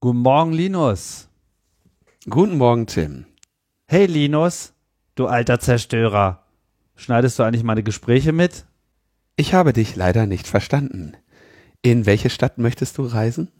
Guten Morgen, Linus. Guten Morgen, Tim. Hey, Linus, du alter Zerstörer. Schneidest du eigentlich meine Gespräche mit? Ich habe dich leider nicht verstanden. In welche Stadt möchtest du reisen?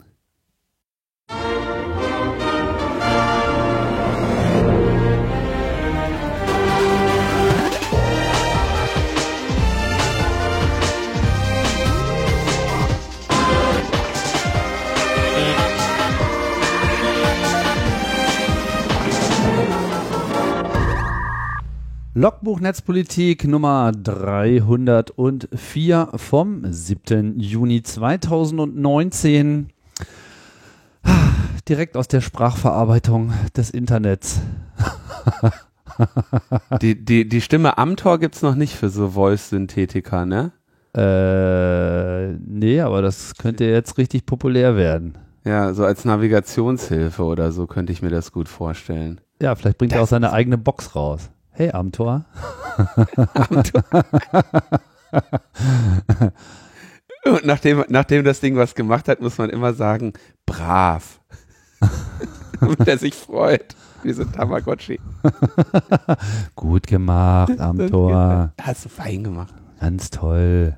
Logbuch Netzpolitik Nummer 304 vom 7. Juni 2019. Direkt aus der Sprachverarbeitung des Internets. die, die, die Stimme Amtor gibt es noch nicht für so Voice-Synthetika, ne? Äh, nee, aber das könnte jetzt richtig populär werden. Ja, so als Navigationshilfe oder so könnte ich mir das gut vorstellen. Ja, vielleicht bringt das er auch seine eigene Box raus. Hey, Amtor. Amtor. Und nachdem, nachdem das Ding was gemacht hat, muss man immer sagen, brav. Damit er sich freut. Wie so ein Tamagotchi. Gut gemacht, Amtor. Hast du fein gemacht. Ganz toll.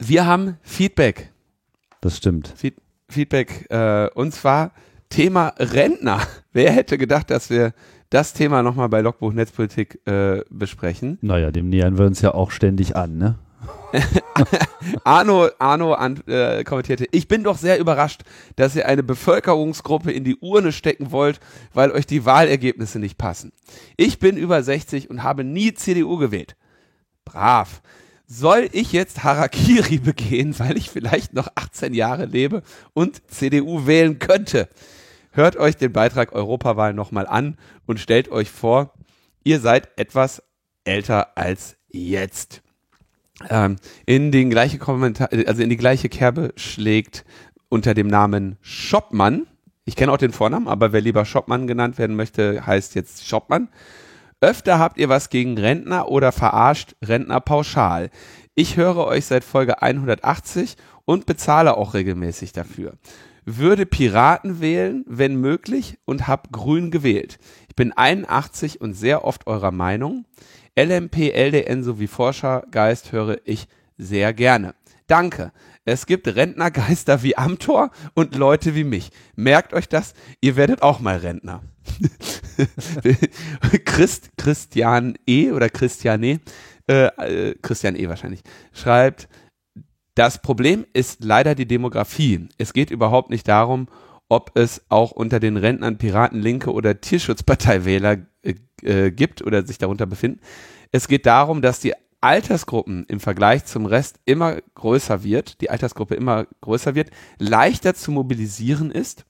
Wir haben Feedback. Das stimmt. Feed Feedback. Äh, und zwar Thema Rentner. Wer hätte gedacht, dass wir das Thema nochmal bei Logbuch Netzpolitik äh, besprechen. Naja, dem nähern wir uns ja auch ständig an, ne? Arno, Arno an, äh, kommentierte, ich bin doch sehr überrascht, dass ihr eine Bevölkerungsgruppe in die Urne stecken wollt, weil euch die Wahlergebnisse nicht passen. Ich bin über 60 und habe nie CDU gewählt. Brav. Soll ich jetzt Harakiri begehen, weil ich vielleicht noch 18 Jahre lebe und CDU wählen könnte? Hört euch den Beitrag Europawahl nochmal an und stellt euch vor, ihr seid etwas älter als jetzt. Ähm, in den gleiche Kommentar, also in die gleiche Kerbe schlägt unter dem Namen Shopmann. Ich kenne auch den Vornamen, aber wer lieber Shopmann genannt werden möchte, heißt jetzt Shopmann. Öfter habt ihr was gegen Rentner oder verarscht Rentner pauschal. Ich höre euch seit Folge 180 und bezahle auch regelmäßig dafür würde Piraten wählen, wenn möglich, und habe grün gewählt. Ich bin 81 und sehr oft eurer Meinung. LMP, LDN sowie Forschergeist höre ich sehr gerne. Danke. Es gibt Rentnergeister wie Amtor und Leute wie mich. Merkt euch das, ihr werdet auch mal Rentner. Christ, Christian E. oder Christiane, äh, äh, Christian E. wahrscheinlich, schreibt, das Problem ist leider die Demografie. Es geht überhaupt nicht darum, ob es auch unter den Rentnern Piraten, Linke oder Tierschutzparteiwähler äh, äh, gibt oder sich darunter befinden. Es geht darum, dass die Altersgruppen im Vergleich zum Rest immer größer wird, die Altersgruppe immer größer wird, leichter zu mobilisieren ist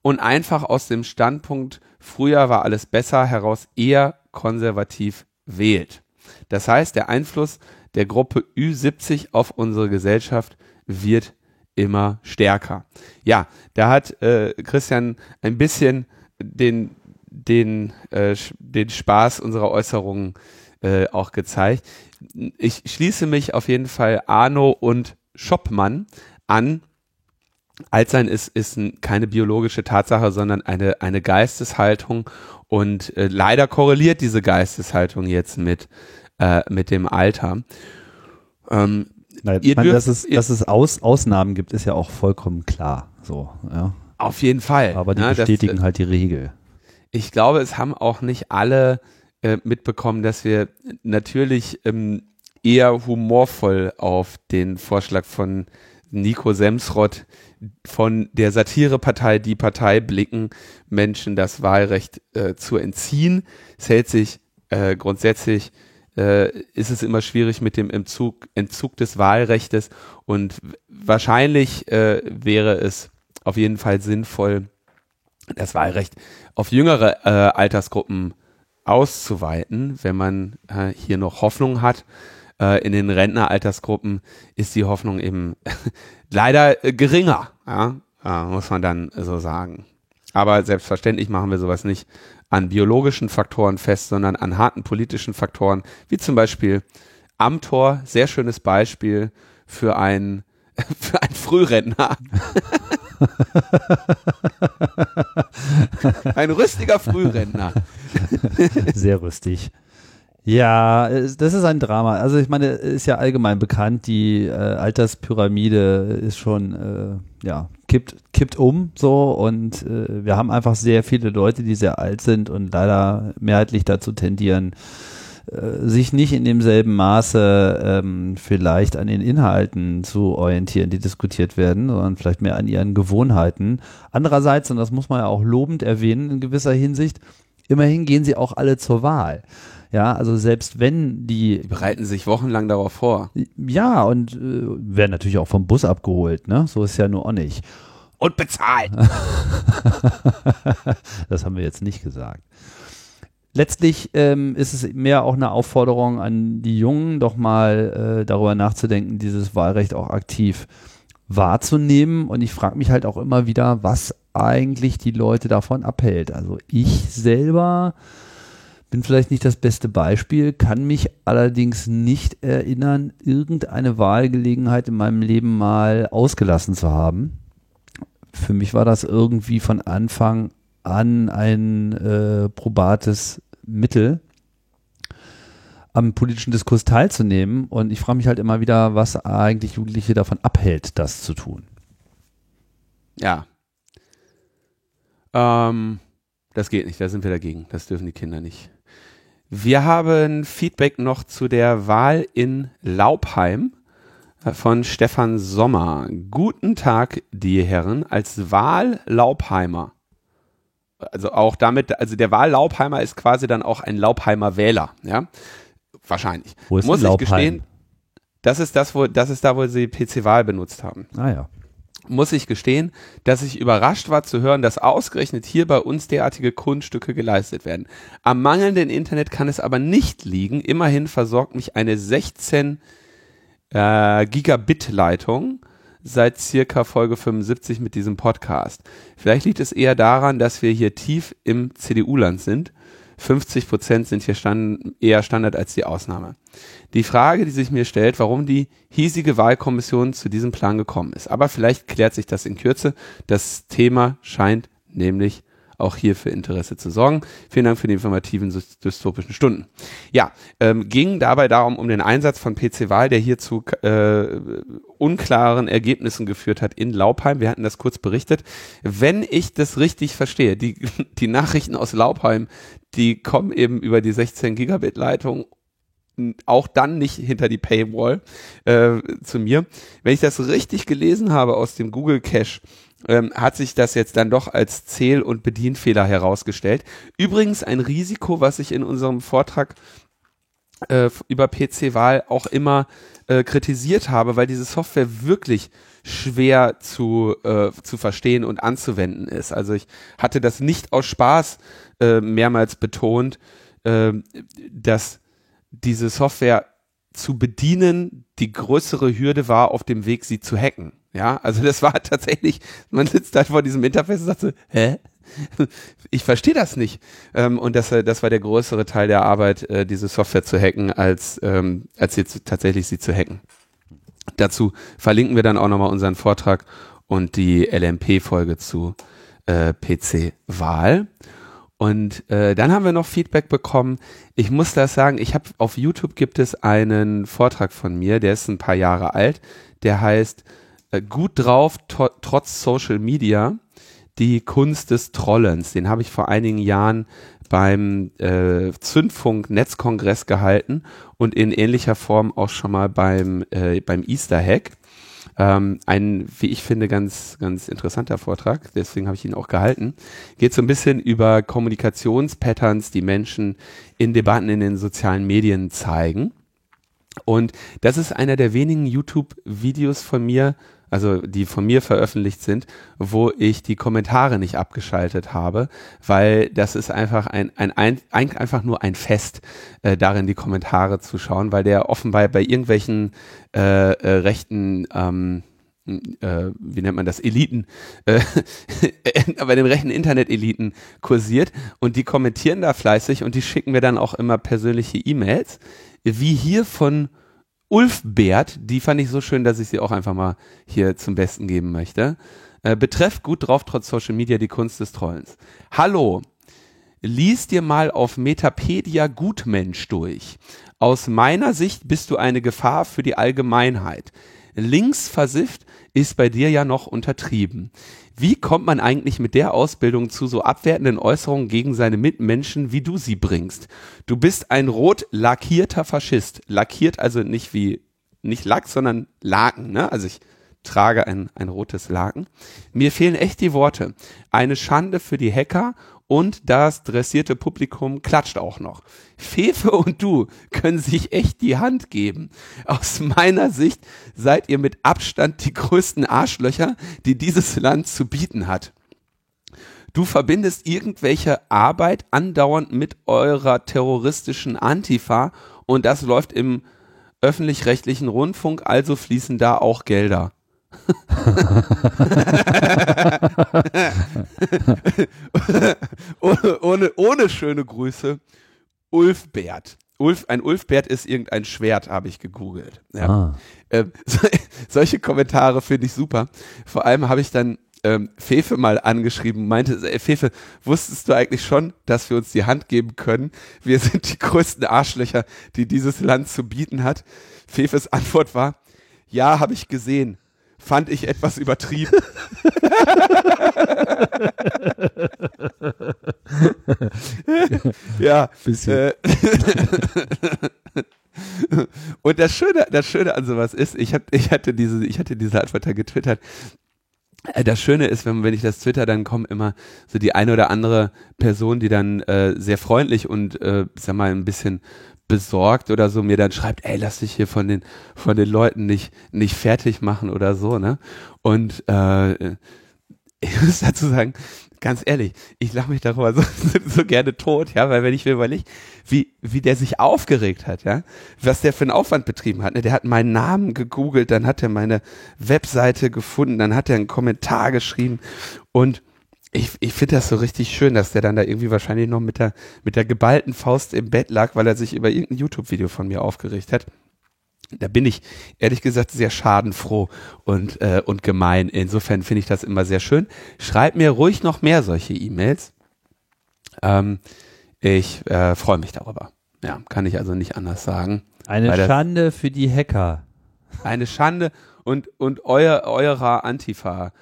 und einfach aus dem Standpunkt, früher war alles besser, heraus eher konservativ wählt. Das heißt, der Einfluss der Gruppe Ü70 auf unsere Gesellschaft wird immer stärker. Ja, da hat äh, Christian ein bisschen den, den, äh, den Spaß unserer Äußerungen äh, auch gezeigt. Ich schließe mich auf jeden Fall Arno und Schoppmann an. Altsein ist, ist keine biologische Tatsache, sondern eine, eine Geisteshaltung und äh, leider korreliert diese Geisteshaltung jetzt mit, äh, mit dem Alter. Ähm, Nein, ihr man, dürft, dass es, dass es Aus, Ausnahmen gibt, ist ja auch vollkommen klar. So, ja. Auf jeden Fall. Aber die ne, bestätigen das, halt die Regel. Ich glaube, es haben auch nicht alle äh, mitbekommen, dass wir natürlich ähm, eher humorvoll auf den Vorschlag von Nico Semsrott von der Satirepartei Die Partei blicken, Menschen das Wahlrecht äh, zu entziehen. Es hält sich äh, grundsätzlich äh, ist es immer schwierig mit dem Entzug, Entzug des Wahlrechtes und wahrscheinlich äh, wäre es auf jeden Fall sinnvoll, das Wahlrecht auf jüngere äh, Altersgruppen auszuweiten, wenn man äh, hier noch Hoffnung hat. Äh, in den Rentneraltersgruppen ist die Hoffnung eben leider äh, geringer, ja? muss man dann so sagen. Aber selbstverständlich machen wir sowas nicht an biologischen Faktoren fest, sondern an harten politischen Faktoren, wie zum Beispiel Amtor, sehr schönes Beispiel für ein, für ein Frührentner. Ein rüstiger Frührentner. Sehr rüstig. Ja, das ist ein Drama. Also ich meine, ist ja allgemein bekannt, die äh, Alterspyramide ist schon, äh, ja, kippt, kippt um so und äh, wir haben einfach sehr viele Leute, die sehr alt sind und leider mehrheitlich dazu tendieren, äh, sich nicht in demselben Maße ähm, vielleicht an den Inhalten zu orientieren, die diskutiert werden, sondern vielleicht mehr an ihren Gewohnheiten. Andererseits, und das muss man ja auch lobend erwähnen in gewisser Hinsicht, immerhin gehen sie auch alle zur Wahl. Ja, also selbst wenn die, die bereiten sich wochenlang darauf vor. Ja, und äh, werden natürlich auch vom Bus abgeholt, ne? So ist ja nur auch nicht. Und bezahlt. das haben wir jetzt nicht gesagt. Letztlich ähm, ist es mehr auch eine Aufforderung an die Jungen, doch mal äh, darüber nachzudenken, dieses Wahlrecht auch aktiv wahrzunehmen. Und ich frage mich halt auch immer wieder, was eigentlich die Leute davon abhält. Also ich selber bin vielleicht nicht das beste Beispiel, kann mich allerdings nicht erinnern, irgendeine Wahlgelegenheit in meinem Leben mal ausgelassen zu haben. Für mich war das irgendwie von Anfang an ein äh, probates Mittel, am politischen Diskurs teilzunehmen. Und ich frage mich halt immer wieder, was eigentlich Jugendliche davon abhält, das zu tun. Ja. Ähm, das geht nicht, da sind wir dagegen. Das dürfen die Kinder nicht. Wir haben Feedback noch zu der Wahl in Laubheim von Stefan Sommer. Guten Tag, die Herren. Als Wahl-Laubheimer, also auch damit, also der Wahl-Laubheimer ist quasi dann auch ein Laubheimer Wähler, ja? Wahrscheinlich. Wo ist Muss ich gestehen, das ist das, wo, das ist da, wo sie PC-Wahl benutzt haben. Ah ja muss ich gestehen, dass ich überrascht war zu hören, dass ausgerechnet hier bei uns derartige Kunststücke geleistet werden. Am mangelnden Internet kann es aber nicht liegen. Immerhin versorgt mich eine 16 äh, Gigabit Leitung seit circa Folge 75 mit diesem Podcast. Vielleicht liegt es eher daran, dass wir hier tief im CDU-Land sind 50 Prozent sind hier stand, eher Standard als die Ausnahme. Die Frage, die sich mir stellt, warum die hiesige Wahlkommission zu diesem Plan gekommen ist. Aber vielleicht klärt sich das in Kürze. Das Thema scheint nämlich auch hier für Interesse zu sorgen. Vielen Dank für die informativen dystopischen Stunden. Ja, ähm, ging dabei darum, um den Einsatz von PC-Wahl, der hier zu äh, unklaren Ergebnissen geführt hat in Laubheim. Wir hatten das kurz berichtet. Wenn ich das richtig verstehe, die, die Nachrichten aus Laubheim, die kommen eben über die 16 Gigabit Leitung auch dann nicht hinter die Paywall äh, zu mir. Wenn ich das richtig gelesen habe aus dem Google Cache, ähm, hat sich das jetzt dann doch als Zähl- und Bedienfehler herausgestellt. Übrigens ein Risiko, was ich in unserem Vortrag äh, über PC-Wahl auch immer äh, kritisiert habe, weil diese Software wirklich schwer zu, äh, zu verstehen und anzuwenden ist. Also ich hatte das nicht aus Spaß äh, mehrmals betont, äh, dass diese Software zu bedienen die größere Hürde war auf dem Weg, sie zu hacken. Ja, also das war tatsächlich, man sitzt da vor diesem Interface und sagt so, hä? Ich verstehe das nicht. Ähm, und das, das war der größere Teil der Arbeit, äh, diese Software zu hacken, als, ähm, als jetzt tatsächlich sie zu hacken. Dazu verlinken wir dann auch nochmal unseren Vortrag und die LMP-Folge zu äh, PC-Wahl. Und äh, dann haben wir noch Feedback bekommen. Ich muss das sagen, ich habe auf YouTube gibt es einen Vortrag von mir, der ist ein paar Jahre alt, der heißt äh, Gut drauf trotz Social Media, die Kunst des Trollens. Den habe ich vor einigen Jahren beim äh, Zündfunk Netzkongress gehalten und in ähnlicher Form auch schon mal beim, äh, beim Easter Hack. Ähm, ein, wie ich finde, ganz, ganz interessanter Vortrag, deswegen habe ich ihn auch gehalten. Geht so ein bisschen über Kommunikationspatterns, die Menschen in Debatten in den sozialen Medien zeigen. Und das ist einer der wenigen YouTube-Videos von mir, also die von mir veröffentlicht sind, wo ich die Kommentare nicht abgeschaltet habe, weil das ist einfach ein, ein, ein, ein einfach nur ein Fest, äh, darin die Kommentare zu schauen, weil der offenbar bei irgendwelchen äh, äh, rechten ähm, äh, wie nennt man das, Eliten, äh, bei den rechten Internet-Eliten kursiert und die kommentieren da fleißig und die schicken mir dann auch immer persönliche E-Mails, wie hier von Ulf Bert, die fand ich so schön, dass ich sie auch einfach mal hier zum Besten geben möchte. Äh, betreff gut drauf, trotz Social Media, die Kunst des Trollens. Hallo, lies dir mal auf Metapedia Gutmensch durch. Aus meiner Sicht bist du eine Gefahr für die Allgemeinheit. Links versifft ist bei dir ja noch untertrieben. Wie kommt man eigentlich mit der Ausbildung zu so abwertenden Äußerungen gegen seine Mitmenschen, wie du sie bringst? Du bist ein rot lackierter Faschist. Lackiert also nicht wie, nicht Lack, sondern Laken, ne? Also ich trage ein, ein rotes Laken. Mir fehlen echt die Worte. Eine Schande für die Hacker und das dressierte Publikum klatscht auch noch. Fefe und du können sich echt die Hand geben. Aus meiner Sicht seid ihr mit Abstand die größten Arschlöcher, die dieses Land zu bieten hat. Du verbindest irgendwelche Arbeit andauernd mit eurer terroristischen Antifa und das läuft im öffentlich-rechtlichen Rundfunk, also fließen da auch Gelder. ohne, ohne, ohne schöne Grüße, Ulfbert. Ulf, ein Ulfbert ist irgendein Schwert, habe ich gegoogelt. Ja. Ah. Ähm, so, solche Kommentare finde ich super. Vor allem habe ich dann ähm, Fefe mal angeschrieben, meinte, ey, Fefe, wusstest du eigentlich schon, dass wir uns die Hand geben können? Wir sind die größten Arschlöcher, die dieses Land zu bieten hat. Fefes Antwort war, ja, habe ich gesehen fand ich etwas übertrieben. ja. Bisschen. Äh, und das Schöne, das Schöne an sowas ist, ich, hab, ich, hatte diese, ich hatte diese Antwort da getwittert. Äh, das Schöne ist, wenn, wenn ich das twitter, dann kommen immer so die eine oder andere Person, die dann äh, sehr freundlich und, äh, sag mal, ein bisschen besorgt oder so mir dann schreibt, ey, lass dich hier von den von den Leuten nicht nicht fertig machen oder so, ne? Und äh, ich muss dazu sagen, ganz ehrlich, ich lache mich darüber so, so gerne tot, ja, weil wenn ich mir überlege, wie, wie der sich aufgeregt hat, ja, was der für einen Aufwand betrieben hat, ne, der hat meinen Namen gegoogelt, dann hat er meine Webseite gefunden, dann hat er einen Kommentar geschrieben und ich, ich finde das so richtig schön, dass der dann da irgendwie wahrscheinlich noch mit der, mit der geballten Faust im Bett lag, weil er sich über irgendein YouTube-Video von mir aufgeregt hat. Da bin ich ehrlich gesagt sehr schadenfroh und, äh, und gemein. Insofern finde ich das immer sehr schön. Schreib mir ruhig noch mehr solche E-Mails. Ähm, ich äh, freue mich darüber. Ja, kann ich also nicht anders sagen. Eine Schande für die Hacker. Eine Schande und, und euer, eurer Antifa.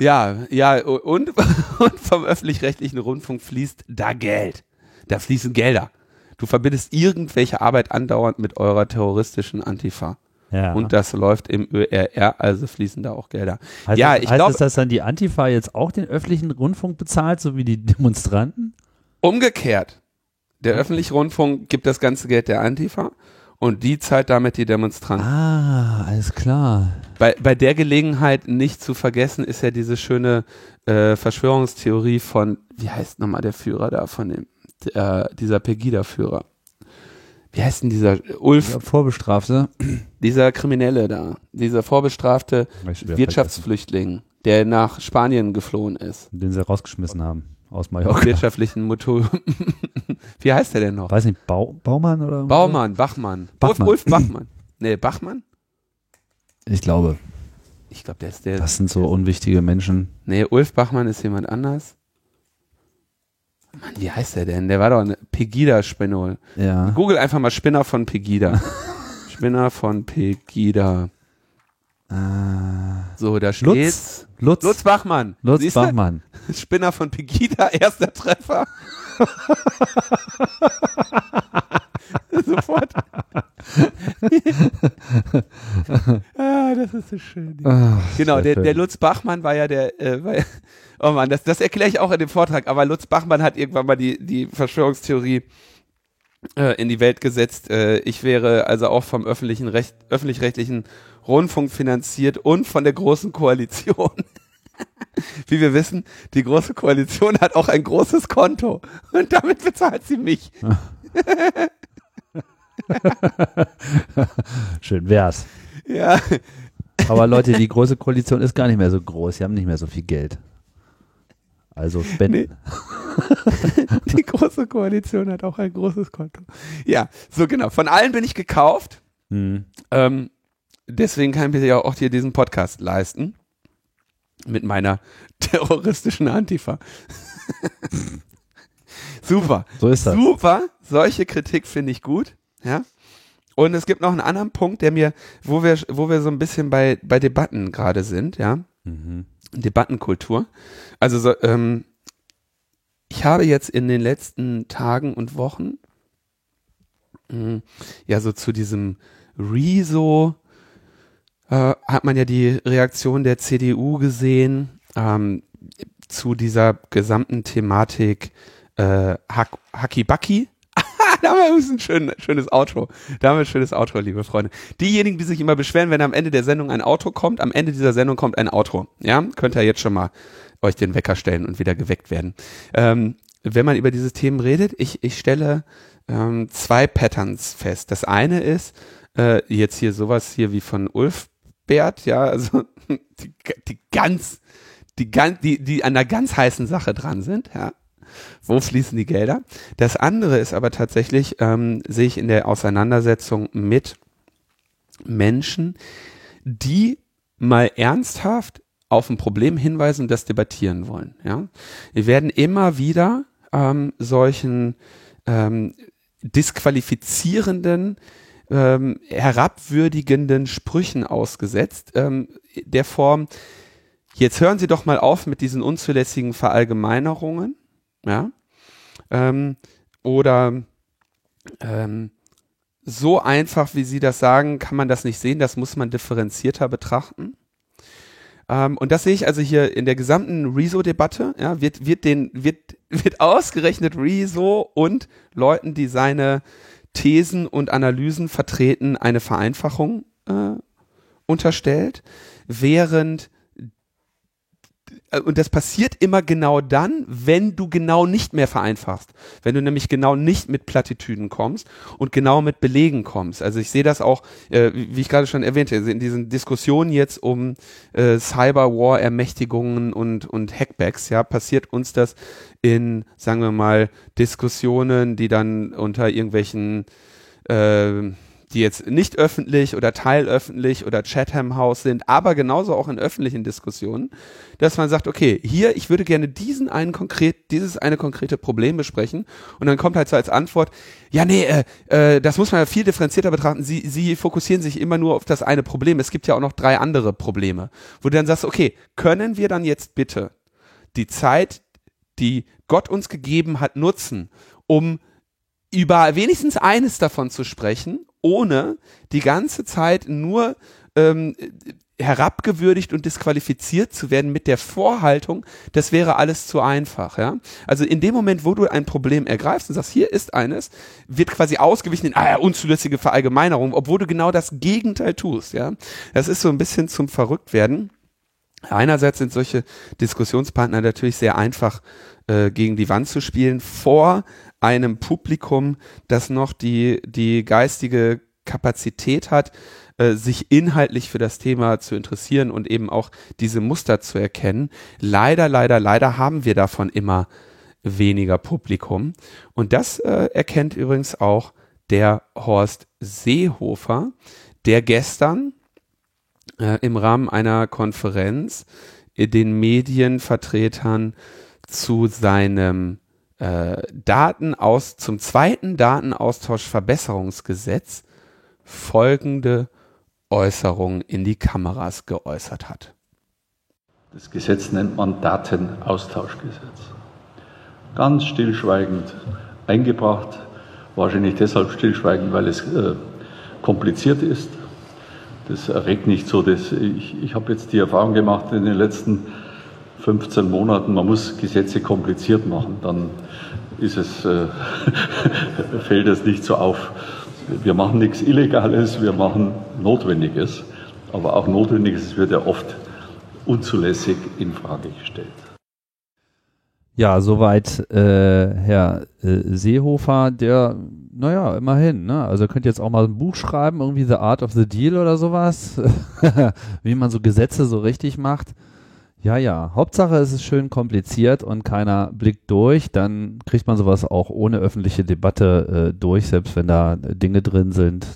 Ja, ja, und, und vom öffentlich-rechtlichen Rundfunk fließt da Geld. Da fließen Gelder. Du verbindest irgendwelche Arbeit andauernd mit eurer terroristischen Antifa. Ja. Und das läuft im ÖRR, also fließen da auch Gelder. Heißt ja, ich glaube. Heißt das, dass dann die Antifa jetzt auch den öffentlichen Rundfunk bezahlt, so wie die Demonstranten? Umgekehrt. Der öffentliche Rundfunk gibt das ganze Geld der Antifa und die zahlt damit die Demonstranten. Ah, alles klar. Bei, bei der Gelegenheit nicht zu vergessen ist ja diese schöne äh, Verschwörungstheorie von, wie heißt nochmal der Führer da von dem, der, dieser Pegida-Führer? Wie heißt denn dieser Ulf? Der Vorbestrafte. Dieser Kriminelle da, dieser vorbestrafte Wirtschaftsflüchtling, der nach Spanien geflohen ist. Den sie rausgeschmissen haben aus Mallorca. Wirtschaftlichen Motor. Wie heißt der denn noch? Weiß nicht, Bau, Baumann oder? Baumann, Bachmann. Bachmann. Ulf, Ulf Bachmann. Nee, Bachmann? Ich glaube. Ich glaube, der ist der. Das sind so unwichtige Menschen. Nee, Ulf Bachmann ist jemand anders. Mann, wie heißt der denn? Der war doch ein Pegida-Spinner. Ja. Google einfach mal Spinner von Pegida. Spinner von Pegida. Ah. So, da steht's. Lutz, Lutz, Lutz Bachmann. Lutz Siehste? Bachmann. Spinner von Pegida, erster Treffer. Sofort. ah, das ist so schön. Ach, genau, der, der, Lutz Bachmann war ja der, äh, war oh Mann, das, das erkläre ich auch in dem Vortrag, aber Lutz Bachmann hat irgendwann mal die, die Verschwörungstheorie äh, in die Welt gesetzt. Äh, ich wäre also auch vom öffentlichen Recht, öffentlich-rechtlichen Rundfunk finanziert und von der Großen Koalition. Wie wir wissen, die Große Koalition hat auch ein großes Konto und damit bezahlt sie mich. Schön wär's. Ja. Aber Leute, die Große Koalition ist gar nicht mehr so groß. Sie haben nicht mehr so viel Geld. Also spenden. Nee. Die Große Koalition hat auch ein großes Konto. Ja, so genau. Von allen bin ich gekauft. Mhm. Ähm, deswegen kann ich mir ja auch hier diesen Podcast leisten. Mit meiner terroristischen Antifa. Super. So ist das. Super. Solche Kritik finde ich gut. Ja. Und es gibt noch einen anderen Punkt, der mir, wo wir, wo wir so ein bisschen bei, bei Debatten gerade sind, ja. Mhm. Debattenkultur. Also so, ähm, ich habe jetzt in den letzten Tagen und Wochen mh, ja so zu diesem Rezo äh, hat man ja die Reaktion der CDU gesehen ähm, zu dieser gesamten Thematik äh, Hack, Hackibacki. da haben wir ein schön, schönes Outro. Da haben wir ein schönes Outro, liebe Freunde. Diejenigen, die sich immer beschweren, wenn am Ende der Sendung ein Outro kommt, am Ende dieser Sendung kommt ein Outro. Ja, könnt ihr jetzt schon mal euch den Wecker stellen und wieder geweckt werden. Ähm, wenn man über diese Themen redet, ich, ich stelle ähm, zwei Patterns fest. Das eine ist, äh, jetzt hier sowas hier wie von Ulf Bert, ja, also die, die ganz, die ganz, die, die an einer ganz heißen Sache dran sind, ja. Wo fließen die Gelder? Das andere ist aber tatsächlich, ähm, sehe ich in der Auseinandersetzung mit Menschen, die mal ernsthaft auf ein Problem hinweisen und das debattieren wollen. Ja? Wir werden immer wieder ähm, solchen ähm, disqualifizierenden, ähm, herabwürdigenden Sprüchen ausgesetzt, ähm, der Form, jetzt hören Sie doch mal auf mit diesen unzulässigen Verallgemeinerungen, ja, ähm, oder ähm, so einfach, wie Sie das sagen, kann man das nicht sehen, das muss man differenzierter betrachten. Ähm, und das sehe ich also hier in der gesamten Rezo-Debatte, ja, wird, wird den, wird, wird ausgerechnet Rezo und Leuten, die seine Thesen und Analysen vertreten, eine Vereinfachung äh, unterstellt, während äh, und das passiert immer genau dann, wenn du genau nicht mehr vereinfachst. Wenn du nämlich genau nicht mit Plattitüden kommst und genau mit Belegen kommst. Also ich sehe das auch, äh, wie ich gerade schon erwähnte, in diesen Diskussionen jetzt um äh, Cyberwar-Ermächtigungen und, und Hackbacks, ja, passiert uns das in, sagen wir mal, Diskussionen, die dann unter irgendwelchen äh, die jetzt nicht öffentlich oder teilöffentlich oder Chatham House sind, aber genauso auch in öffentlichen Diskussionen, dass man sagt, okay, hier, ich würde gerne diesen einen konkret, dieses eine konkrete Problem besprechen und dann kommt halt so als Antwort, ja, nee, äh, äh, das muss man ja viel differenzierter betrachten. Sie, Sie fokussieren sich immer nur auf das eine Problem. Es gibt ja auch noch drei andere Probleme, wo du dann sagst, okay, können wir dann jetzt bitte die Zeit, die Gott uns gegeben hat, nutzen, um über wenigstens eines davon zu sprechen ohne die ganze Zeit nur ähm, herabgewürdigt und disqualifiziert zu werden mit der Vorhaltung, das wäre alles zu einfach, ja. Also in dem Moment, wo du ein Problem ergreifst und sagst, hier ist eines, wird quasi ausgewichen in ah, unzulässige Verallgemeinerung, obwohl du genau das Gegenteil tust, ja. Das ist so ein bisschen zum Verrücktwerden. Einerseits sind solche Diskussionspartner natürlich sehr einfach äh, gegen die Wand zu spielen vor einem Publikum, das noch die, die geistige Kapazität hat, äh, sich inhaltlich für das Thema zu interessieren und eben auch diese Muster zu erkennen. Leider, leider, leider haben wir davon immer weniger Publikum. Und das äh, erkennt übrigens auch der Horst Seehofer, der gestern äh, im Rahmen einer Konferenz den Medienvertretern zu seinem äh, Daten aus, zum zweiten Datenaustauschverbesserungsgesetz folgende Äußerungen in die Kameras geäußert hat. Das Gesetz nennt man Datenaustauschgesetz. Ganz stillschweigend eingebracht, wahrscheinlich deshalb stillschweigend, weil es äh, kompliziert ist. Das erregt nicht so, dass ich, ich habe jetzt die Erfahrung gemacht in den letzten 15 Monaten, man muss Gesetze kompliziert machen, dann ist es, äh, fällt es nicht so auf. Wir machen nichts Illegales, wir machen Notwendiges, aber auch Notwendiges wird ja oft unzulässig in Frage gestellt. Ja, soweit äh, Herr äh, Seehofer, der, naja, immerhin, ne? Also könnt ihr jetzt auch mal ein Buch schreiben, irgendwie The Art of the Deal oder sowas, wie man so Gesetze so richtig macht. Ja, ja. Hauptsache es ist schön kompliziert und keiner blickt durch. Dann kriegt man sowas auch ohne öffentliche Debatte äh, durch, selbst wenn da Dinge drin sind,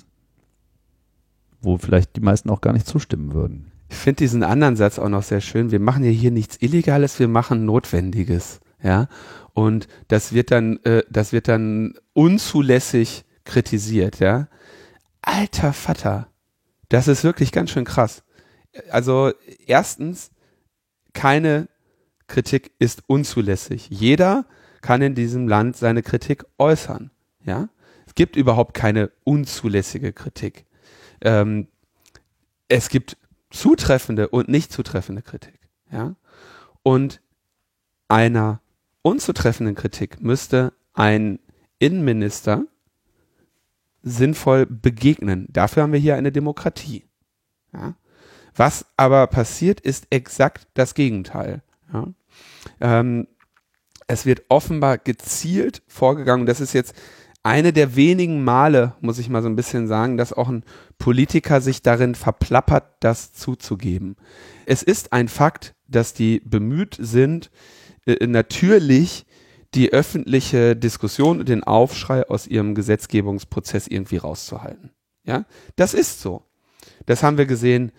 wo vielleicht die meisten auch gar nicht zustimmen würden. ich finde diesen anderen Satz auch noch sehr schön. Wir machen ja hier nichts Illegales, wir machen Notwendiges. Ja. Und das wird dann, äh, das wird dann unzulässig kritisiert, ja. Alter Vater. Das ist wirklich ganz schön krass. Also, erstens, keine Kritik ist unzulässig. Jeder kann in diesem Land seine Kritik äußern. Ja, es gibt überhaupt keine unzulässige Kritik. Ähm, es gibt zutreffende und nicht zutreffende Kritik. Ja, und einer unzutreffenden Kritik müsste ein Innenminister sinnvoll begegnen. Dafür haben wir hier eine Demokratie. Ja? Was aber passiert, ist exakt das Gegenteil. Ja? Ähm, es wird offenbar gezielt vorgegangen. Das ist jetzt eine der wenigen Male, muss ich mal so ein bisschen sagen, dass auch ein Politiker sich darin verplappert, das zuzugeben. Es ist ein Fakt, dass die bemüht sind, äh, natürlich die öffentliche Diskussion und den Aufschrei aus ihrem Gesetzgebungsprozess irgendwie rauszuhalten. Ja, das ist so. Das haben wir gesehen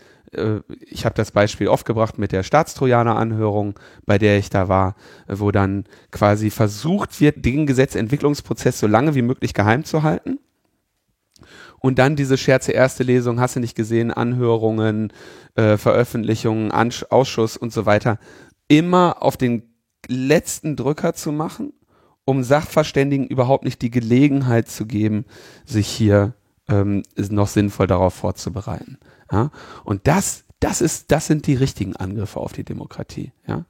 ich habe das Beispiel oft gebracht mit der Staatstrojaner-Anhörung, bei der ich da war, wo dann quasi versucht wird, den Gesetzentwicklungsprozess so lange wie möglich geheim zu halten. Und dann diese Scherze erste Lesung, hast du nicht gesehen, Anhörungen, äh, Veröffentlichungen, Ansch Ausschuss und so weiter, immer auf den letzten Drücker zu machen, um Sachverständigen überhaupt nicht die Gelegenheit zu geben, sich hier ähm, noch sinnvoll darauf vorzubereiten. Ja? Und das, das ist, das sind die richtigen Angriffe auf die Demokratie. Ja?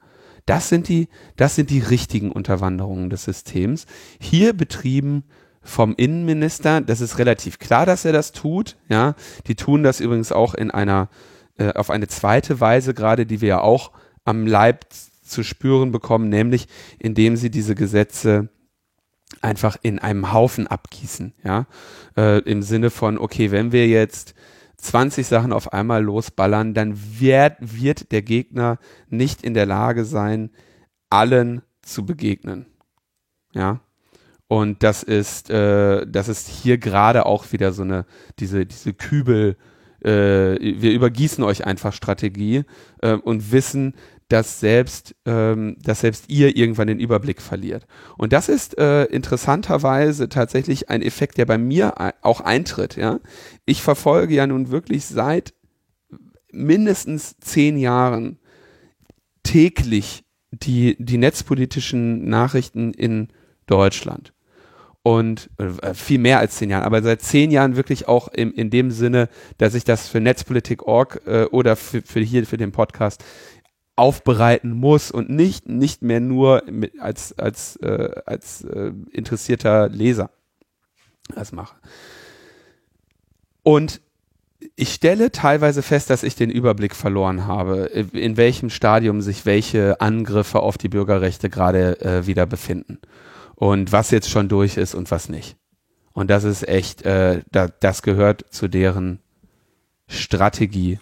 Das sind die, das sind die richtigen Unterwanderungen des Systems. Hier betrieben vom Innenminister, das ist relativ klar, dass er das tut. Ja, die tun das übrigens auch in einer, äh, auf eine zweite Weise gerade, die wir ja auch am Leib zu spüren bekommen, nämlich indem sie diese Gesetze einfach in einem Haufen abgießen. Ja, äh, im Sinne von, okay, wenn wir jetzt 20 Sachen auf einmal losballern, dann wird, wird der Gegner nicht in der Lage sein, allen zu begegnen. Ja. Und das ist, äh, das ist hier gerade auch wieder so eine, diese, diese Kübel, äh, wir übergießen euch einfach Strategie äh, und wissen, dass selbst, ähm, dass selbst ihr irgendwann den Überblick verliert. Und das ist äh, interessanterweise tatsächlich ein Effekt, der bei mir auch eintritt. Ja? Ich verfolge ja nun wirklich seit mindestens zehn Jahren täglich die, die netzpolitischen Nachrichten in Deutschland. Und äh, viel mehr als zehn Jahren, aber seit zehn Jahren wirklich auch im, in dem Sinne, dass ich das für Netzpolitik.org äh, oder für, für hier für den Podcast aufbereiten muss und nicht, nicht mehr nur mit, als, als, äh, als äh, interessierter Leser das mache. Und ich stelle teilweise fest, dass ich den Überblick verloren habe, in welchem Stadium sich welche Angriffe auf die Bürgerrechte gerade äh, wieder befinden und was jetzt schon durch ist und was nicht. Und das ist echt, äh, da, das gehört zu deren Strategie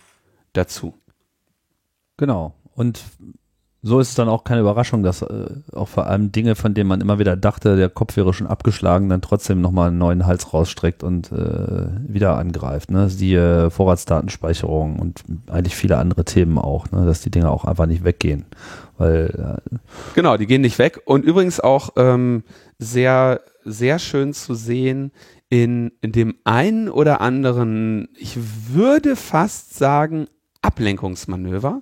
dazu. Genau. Und so ist es dann auch keine Überraschung, dass äh, auch vor allem Dinge, von denen man immer wieder dachte, der Kopf wäre schon abgeschlagen, dann trotzdem nochmal einen neuen Hals rausstreckt und äh, wieder angreift. Ne? Siehe Vorratsdatenspeicherung und eigentlich viele andere Themen auch, ne? dass die Dinge auch einfach nicht weggehen. Weil, äh genau, die gehen nicht weg. Und übrigens auch ähm, sehr, sehr schön zu sehen in, in dem einen oder anderen, ich würde fast sagen, Ablenkungsmanöver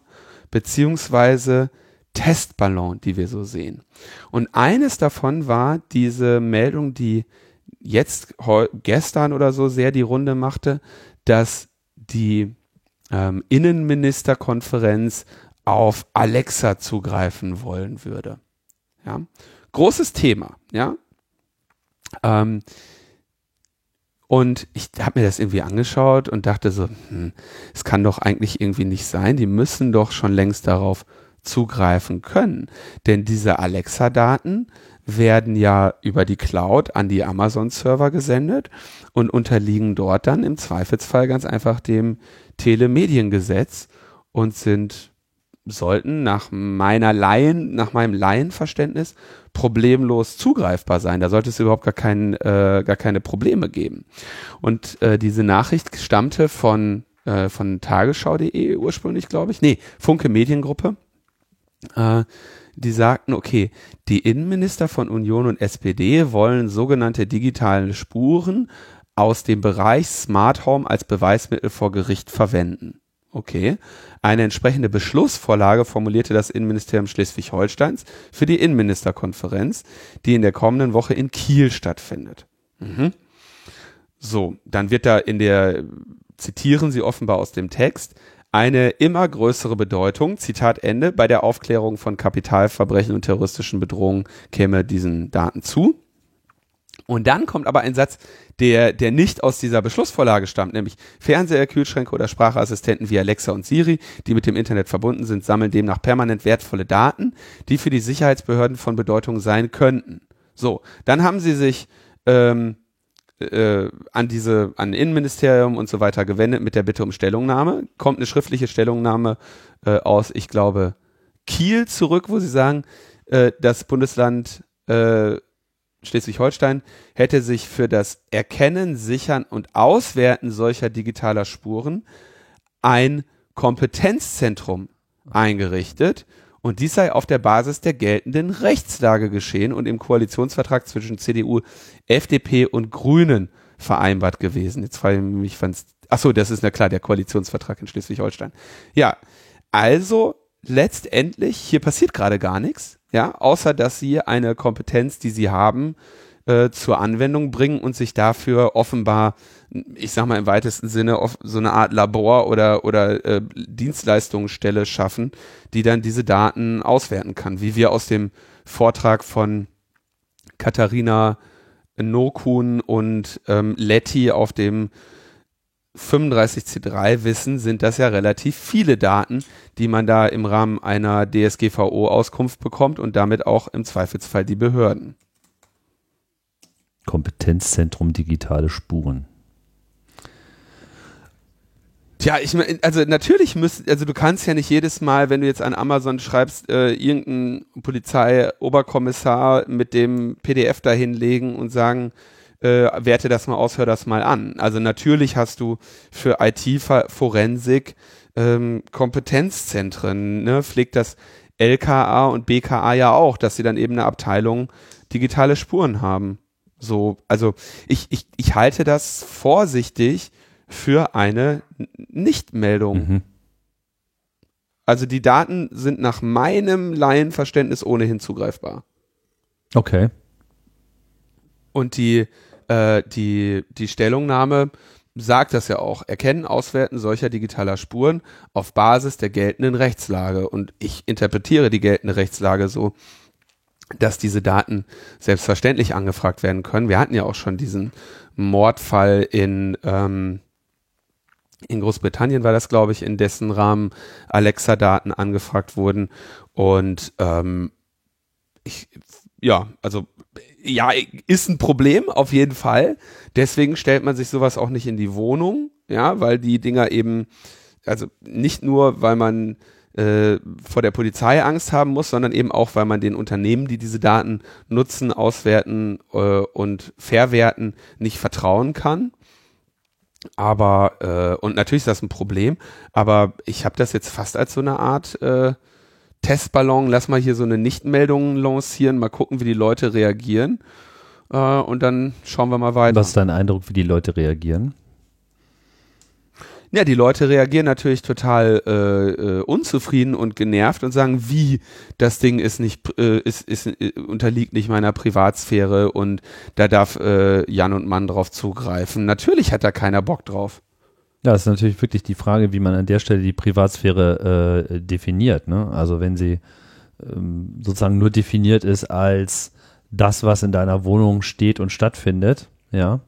beziehungsweise Testballon, die wir so sehen. Und eines davon war diese Meldung, die jetzt gestern oder so sehr die Runde machte, dass die ähm, Innenministerkonferenz auf Alexa zugreifen wollen würde. Ja, großes Thema. Ja, ähm, und ich habe mir das irgendwie angeschaut und dachte so, hm, es kann doch eigentlich irgendwie nicht sein. Die müssen doch schon längst darauf zugreifen können. Denn diese Alexa-Daten werden ja über die Cloud an die Amazon-Server gesendet und unterliegen dort dann im Zweifelsfall ganz einfach dem Telemediengesetz und sind sollten nach meiner Laien, nach meinem Laienverständnis problemlos zugreifbar sein. Da sollte es überhaupt gar, kein, äh, gar keine Probleme geben. Und äh, diese Nachricht stammte von äh, von tagesschau.de ursprünglich, glaube ich. Nee, Funke Mediengruppe. Äh, die sagten, okay, die Innenminister von Union und SPD wollen sogenannte digitale Spuren aus dem Bereich Smart Home als Beweismittel vor Gericht verwenden. Okay. Eine entsprechende Beschlussvorlage formulierte das Innenministerium Schleswig-Holsteins für die Innenministerkonferenz, die in der kommenden Woche in Kiel stattfindet. Mhm. So, dann wird da in der, zitieren Sie offenbar aus dem Text, eine immer größere Bedeutung, Zitat Ende, bei der Aufklärung von Kapitalverbrechen und terroristischen Bedrohungen käme diesen Daten zu. Und dann kommt aber ein Satz, der, der nicht aus dieser Beschlussvorlage stammt, nämlich Fernseher, Kühlschränke oder Sprachassistenten wie Alexa und Siri, die mit dem Internet verbunden sind, sammeln demnach permanent wertvolle Daten, die für die Sicherheitsbehörden von Bedeutung sein könnten. So, dann haben sie sich ähm, äh, an diese, an Innenministerium und so weiter gewendet mit der Bitte um Stellungnahme. Kommt eine schriftliche Stellungnahme äh, aus, ich glaube, Kiel zurück, wo sie sagen, äh, das Bundesland äh, Schleswig-Holstein hätte sich für das Erkennen, Sichern und Auswerten solcher digitaler Spuren ein Kompetenzzentrum eingerichtet und dies sei auf der Basis der geltenden Rechtslage geschehen und im Koalitionsvertrag zwischen CDU, FDP und Grünen vereinbart gewesen. Jetzt frage ich mich, fand's, ach so, das ist na klar, der Koalitionsvertrag in Schleswig-Holstein. Ja, also letztendlich, hier passiert gerade gar nichts, ja, außer dass sie eine Kompetenz, die sie haben, äh, zur Anwendung bringen und sich dafür offenbar, ich sag mal im weitesten Sinne, so eine Art Labor oder, oder äh, Dienstleistungsstelle schaffen, die dann diese Daten auswerten kann, wie wir aus dem Vortrag von Katharina Nokun und ähm, Letty auf dem 35C3 wissen, sind das ja relativ viele Daten, die man da im Rahmen einer DSGVO-Auskunft bekommt und damit auch im Zweifelsfall die Behörden. Kompetenzzentrum digitale Spuren. Tja, ich meine, also natürlich müsst, also du kannst ja nicht jedes Mal, wenn du jetzt an Amazon schreibst, äh, irgendeinen Polizei-Oberkommissar mit dem PDF dahinlegen und sagen, äh, werte das mal aus, hör das mal an. Also natürlich hast du für IT-Forensik ähm, Kompetenzzentren, ne? pflegt das LKA und BKA ja auch, dass sie dann eben eine Abteilung digitale Spuren haben. So, also ich, ich, ich halte das vorsichtig für eine Nichtmeldung. Mhm. Also die Daten sind nach meinem Laienverständnis ohnehin zugreifbar. Okay. Und die, äh, die, die Stellungnahme sagt das ja auch. Erkennen, Auswerten solcher digitaler Spuren auf Basis der geltenden Rechtslage. Und ich interpretiere die geltende Rechtslage so, dass diese Daten selbstverständlich angefragt werden können. Wir hatten ja auch schon diesen Mordfall in, ähm, in Großbritannien war das, glaube ich, in dessen Rahmen Alexa-Daten angefragt wurden. Und ähm, ich, ja, also ja, ist ein Problem auf jeden Fall. Deswegen stellt man sich sowas auch nicht in die Wohnung, ja, weil die Dinger eben, also nicht nur, weil man äh, vor der Polizei Angst haben muss, sondern eben auch, weil man den Unternehmen, die diese Daten nutzen, auswerten äh, und verwerten, nicht vertrauen kann. Aber, äh, und natürlich ist das ein Problem, aber ich habe das jetzt fast als so eine Art äh, Testballon, lass mal hier so eine Nichtmeldung lancieren, mal gucken, wie die Leute reagieren. Äh, und dann schauen wir mal weiter. Was ist dein Eindruck, wie die Leute reagieren? Ja, die Leute reagieren natürlich total äh, äh, unzufrieden und genervt und sagen, wie das Ding ist nicht äh, ist, ist äh, unterliegt nicht meiner Privatsphäre und da darf äh, Jan und Mann drauf zugreifen. Natürlich hat da keiner Bock drauf. Ja, das ist natürlich wirklich die Frage, wie man an der Stelle die Privatsphäre äh, definiert. Ne? Also wenn sie ähm, sozusagen nur definiert ist als das, was in deiner Wohnung steht und stattfindet, ja,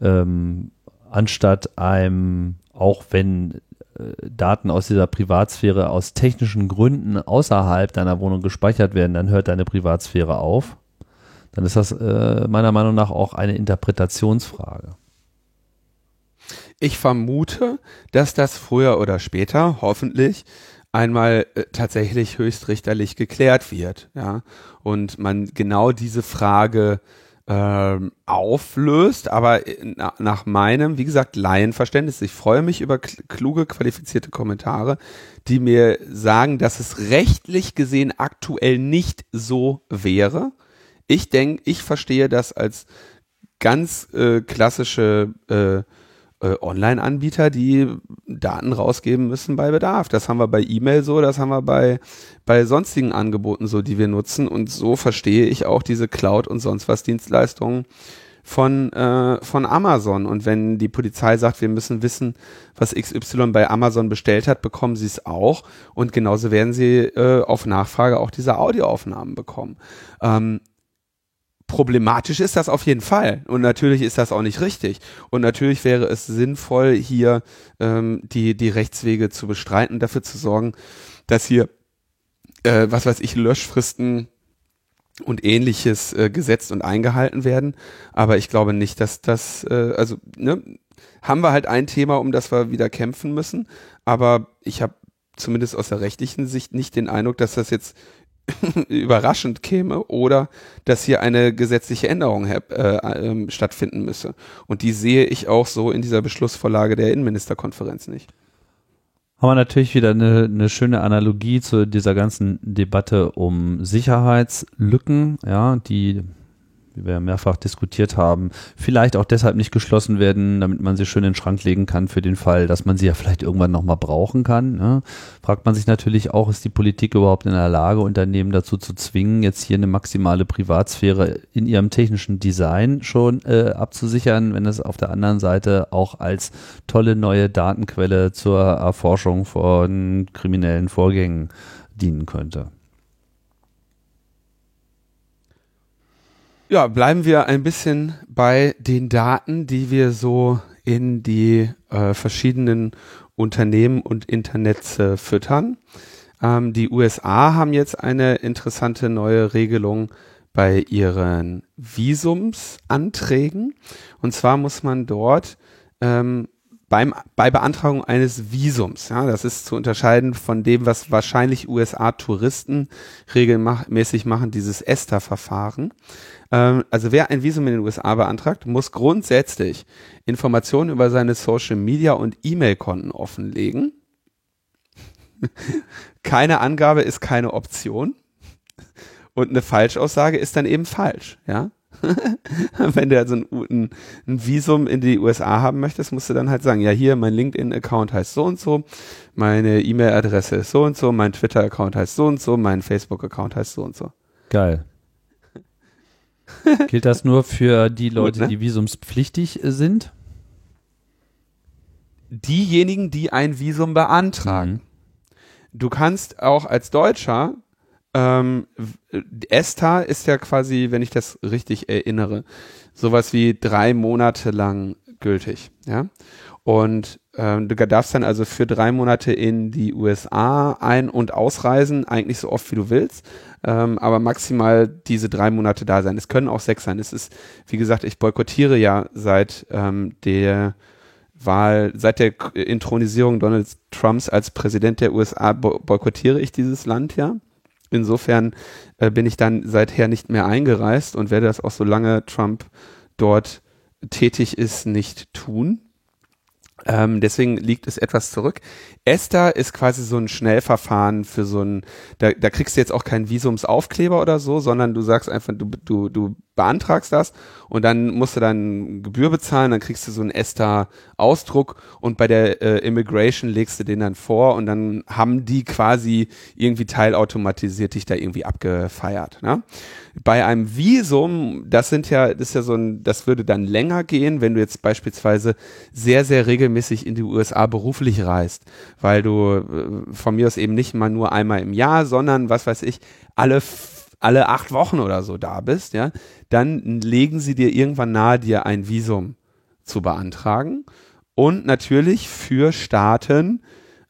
ähm, anstatt einem auch wenn äh, Daten aus dieser Privatsphäre aus technischen Gründen außerhalb deiner Wohnung gespeichert werden, dann hört deine Privatsphäre auf. Dann ist das äh, meiner Meinung nach auch eine Interpretationsfrage. Ich vermute, dass das früher oder später, hoffentlich, einmal äh, tatsächlich höchstrichterlich geklärt wird, ja, und man genau diese Frage ähm, auflöst, aber na, nach meinem, wie gesagt, Laienverständnis, ich freue mich über kluge, qualifizierte Kommentare, die mir sagen, dass es rechtlich gesehen aktuell nicht so wäre. Ich denke, ich verstehe das als ganz äh, klassische äh, äh, Online-Anbieter, die Daten rausgeben müssen bei Bedarf. Das haben wir bei E-Mail so, das haben wir bei, bei sonstigen Angeboten so, die wir nutzen. Und so verstehe ich auch diese Cloud- und sonst was Dienstleistungen von, äh, von Amazon. Und wenn die Polizei sagt, wir müssen wissen, was XY bei Amazon bestellt hat, bekommen sie es auch. Und genauso werden sie äh, auf Nachfrage auch diese Audioaufnahmen bekommen. Ähm, problematisch ist das auf jeden Fall. Und natürlich ist das auch nicht richtig. Und natürlich wäre es sinnvoll, hier ähm, die, die Rechtswege zu bestreiten, dafür zu sorgen, dass hier, äh, was weiß ich, Löschfristen und ähnliches äh, gesetzt und eingehalten werden. Aber ich glaube nicht, dass das, äh, also, ne, haben wir halt ein Thema, um das wir wieder kämpfen müssen. Aber ich habe zumindest aus der rechtlichen Sicht nicht den Eindruck, dass das jetzt überraschend käme oder dass hier eine gesetzliche Änderung äh, äh, stattfinden müsse. Und die sehe ich auch so in dieser Beschlussvorlage der Innenministerkonferenz nicht. Haben wir natürlich wieder eine, eine schöne Analogie zu dieser ganzen Debatte um Sicherheitslücken, ja, die wie wir mehrfach diskutiert haben, vielleicht auch deshalb nicht geschlossen werden, damit man sie schön in den Schrank legen kann für den Fall, dass man sie ja vielleicht irgendwann nochmal brauchen kann. Ne? Fragt man sich natürlich auch, ist die Politik überhaupt in der Lage, Unternehmen dazu zu zwingen, jetzt hier eine maximale Privatsphäre in ihrem technischen Design schon äh, abzusichern, wenn es auf der anderen Seite auch als tolle neue Datenquelle zur Erforschung von kriminellen Vorgängen dienen könnte. Ja, bleiben wir ein bisschen bei den Daten, die wir so in die äh, verschiedenen Unternehmen und Internets äh, füttern. Ähm, die USA haben jetzt eine interessante neue Regelung bei ihren Visumsanträgen. Und zwar muss man dort ähm, beim, bei Beantragung eines Visums, ja, das ist zu unterscheiden von dem, was wahrscheinlich USA-Touristen regelmäßig machen, dieses ESTA-Verfahren. Ähm, also wer ein Visum in den USA beantragt, muss grundsätzlich Informationen über seine Social Media und E-Mail-Konten offenlegen. keine Angabe ist keine Option. Und eine Falschaussage ist dann eben falsch, ja. Wenn du also ein, ein, ein, Visum in die USA haben möchtest, musst du dann halt sagen, ja hier, mein LinkedIn-Account heißt so und so, meine E-Mail-Adresse ist so und so, mein Twitter-Account heißt so und so, mein Facebook-Account heißt so und so. Geil. Gilt das nur für die Leute, Gut, ne? die visumspflichtig sind? Diejenigen, die ein Visum beantragen. Mhm. Du kannst auch als Deutscher ähm, ESTA ist ja quasi, wenn ich das richtig erinnere, sowas wie drei Monate lang gültig. Ja? Und ähm, du darfst dann also für drei Monate in die USA ein- und ausreisen, eigentlich so oft wie du willst, ähm, aber maximal diese drei Monate da sein. Es können auch sechs sein. Es ist, wie gesagt, ich boykottiere ja seit ähm, der Wahl, seit der Intronisierung Donald Trumps als Präsident der USA boykottiere ich dieses Land ja. Insofern äh, bin ich dann seither nicht mehr eingereist und werde das auch solange Trump dort tätig ist, nicht tun. Ähm, deswegen liegt es etwas zurück. Esther ist quasi so ein Schnellverfahren für so ein, da, da kriegst du jetzt auch keinen Visumsaufkleber oder so, sondern du sagst einfach, du, du, du beantragst das und dann musst du dann Gebühr bezahlen, dann kriegst du so einen ESTA-Ausdruck und bei der äh, Immigration legst du den dann vor und dann haben die quasi irgendwie teilautomatisiert dich da irgendwie abgefeiert. Ne? Bei einem Visum, das sind ja, das ist ja so ein, das würde dann länger gehen, wenn du jetzt beispielsweise sehr, sehr regelmäßig in die USA beruflich reist, weil du äh, von mir aus eben nicht mal nur einmal im Jahr, sondern was weiß ich, alle alle acht Wochen oder so da bist, ja, dann legen sie dir irgendwann nahe, dir ein Visum zu beantragen. Und natürlich für Staaten,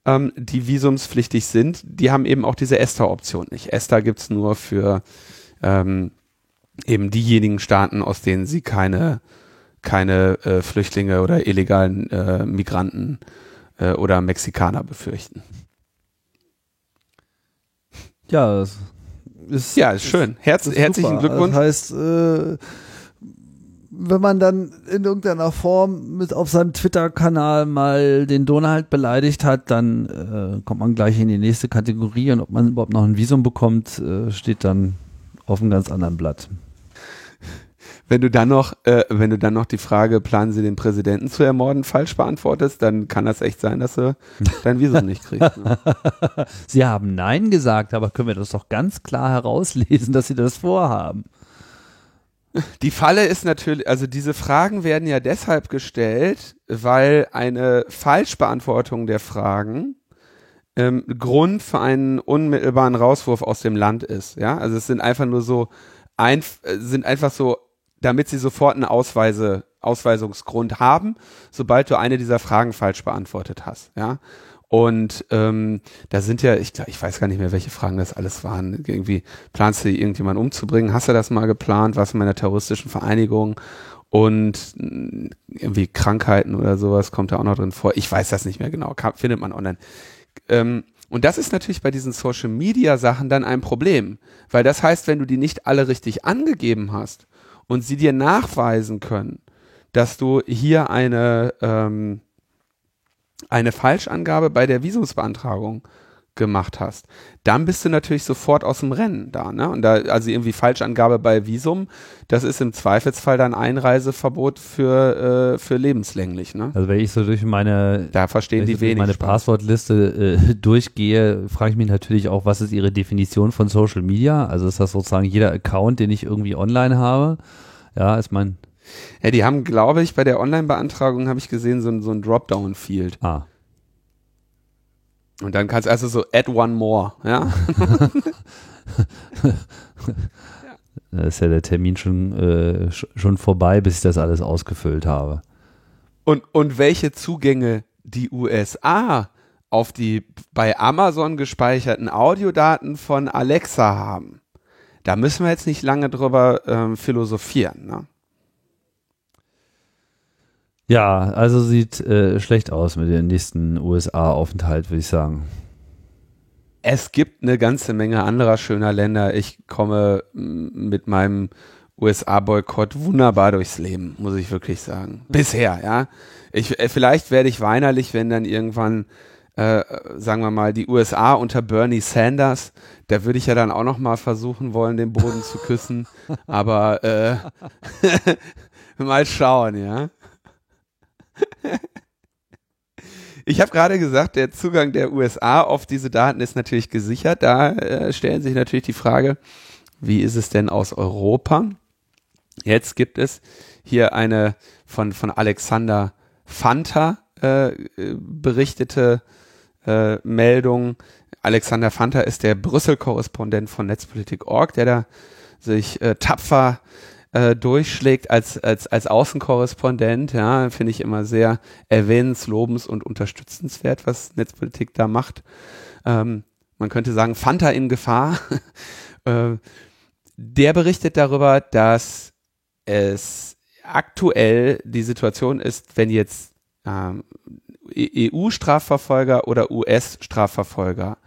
ähm, die visumspflichtig sind, die haben eben auch diese ESTA-Option nicht. ESTA gibt's nur für ähm, eben diejenigen Staaten, aus denen sie keine, keine äh, Flüchtlinge oder illegalen äh, Migranten äh, oder Mexikaner befürchten. Ja, das ist, ja, ist schön. Herz, ist herzlichen super. Glückwunsch. Das heißt, äh, wenn man dann in irgendeiner Form mit auf seinem Twitter-Kanal mal den Donald beleidigt hat, dann äh, kommt man gleich in die nächste Kategorie und ob man überhaupt noch ein Visum bekommt, äh, steht dann auf einem ganz anderen Blatt. Wenn du dann noch, äh, wenn du dann noch die Frage, planen Sie den Präsidenten zu ermorden, falsch beantwortest, dann kann das echt sein, dass du dein Visum nicht kriegst. Ne? Sie haben Nein gesagt, aber können wir das doch ganz klar herauslesen, dass Sie das vorhaben. Die Falle ist natürlich, also diese Fragen werden ja deshalb gestellt, weil eine Falschbeantwortung der Fragen ähm, Grund für einen unmittelbaren Rauswurf aus dem Land ist. Ja, also es sind einfach nur so, ein, sind einfach so, damit sie sofort einen Ausweise, Ausweisungsgrund haben, sobald du eine dieser Fragen falsch beantwortet hast. Ja, und ähm, da sind ja, ich, ich weiß gar nicht mehr, welche Fragen das alles waren. Irgendwie, planst du irgendjemanden umzubringen? Hast du das mal geplant? Du in einer terroristischen Vereinigung? Und mm, irgendwie Krankheiten oder sowas kommt da auch noch drin vor. Ich weiß das nicht mehr genau, findet man online. Ähm, und das ist natürlich bei diesen Social Media Sachen dann ein Problem, weil das heißt, wenn du die nicht alle richtig angegeben hast und sie dir nachweisen können, dass du hier eine ähm, eine Falschangabe bei der Visumsbeantragung gemacht hast, dann bist du natürlich sofort aus dem Rennen da, ne? Und da, also irgendwie Falschangabe bei Visum, das ist im Zweifelsfall dann Einreiseverbot für, äh, für lebenslänglich, ne? Also wenn ich so durch meine, da verstehen die wenig. meine Passwortliste äh, durchgehe, frage ich mich natürlich auch, was ist ihre Definition von Social Media? Also ist das sozusagen jeder Account, den ich irgendwie online habe? Ja, ist mein ja, die haben, glaube ich, bei der Online-Beantragung habe ich gesehen, so, so ein Dropdown-Field. Ah. Und dann kannst du also so add one more, ja. Da ist ja der Termin schon, äh, schon vorbei, bis ich das alles ausgefüllt habe. Und, und welche Zugänge die USA auf die bei Amazon gespeicherten Audiodaten von Alexa haben, da müssen wir jetzt nicht lange drüber ähm, philosophieren. Ne? Ja, also sieht äh, schlecht aus mit dem nächsten USA-Aufenthalt, würde ich sagen. Es gibt eine ganze Menge anderer schöner Länder. Ich komme mit meinem USA-Boykott wunderbar durchs Leben, muss ich wirklich sagen. Bisher, ja. Ich, äh, vielleicht werde ich weinerlich, wenn dann irgendwann, äh, sagen wir mal, die USA unter Bernie Sanders, da würde ich ja dann auch noch mal versuchen wollen, den Boden zu küssen. Aber äh, mal schauen, ja. Ich habe gerade gesagt, der Zugang der USA auf diese Daten ist natürlich gesichert. Da äh, stellen sich natürlich die Frage, wie ist es denn aus Europa? Jetzt gibt es hier eine von, von Alexander Fanta äh, berichtete äh, Meldung. Alexander Fanta ist der Brüssel-Korrespondent von Netzpolitik.org, der da sich äh, tapfer äh, durchschlägt als, als, als Außenkorrespondent, ja, finde ich immer sehr erwähnens-, lobens- und unterstützenswert, was Netzpolitik da macht. Ähm, man könnte sagen, Fanta in Gefahr. äh, der berichtet darüber, dass es aktuell die Situation ist, wenn jetzt ähm, EU-Strafverfolger oder US-Strafverfolger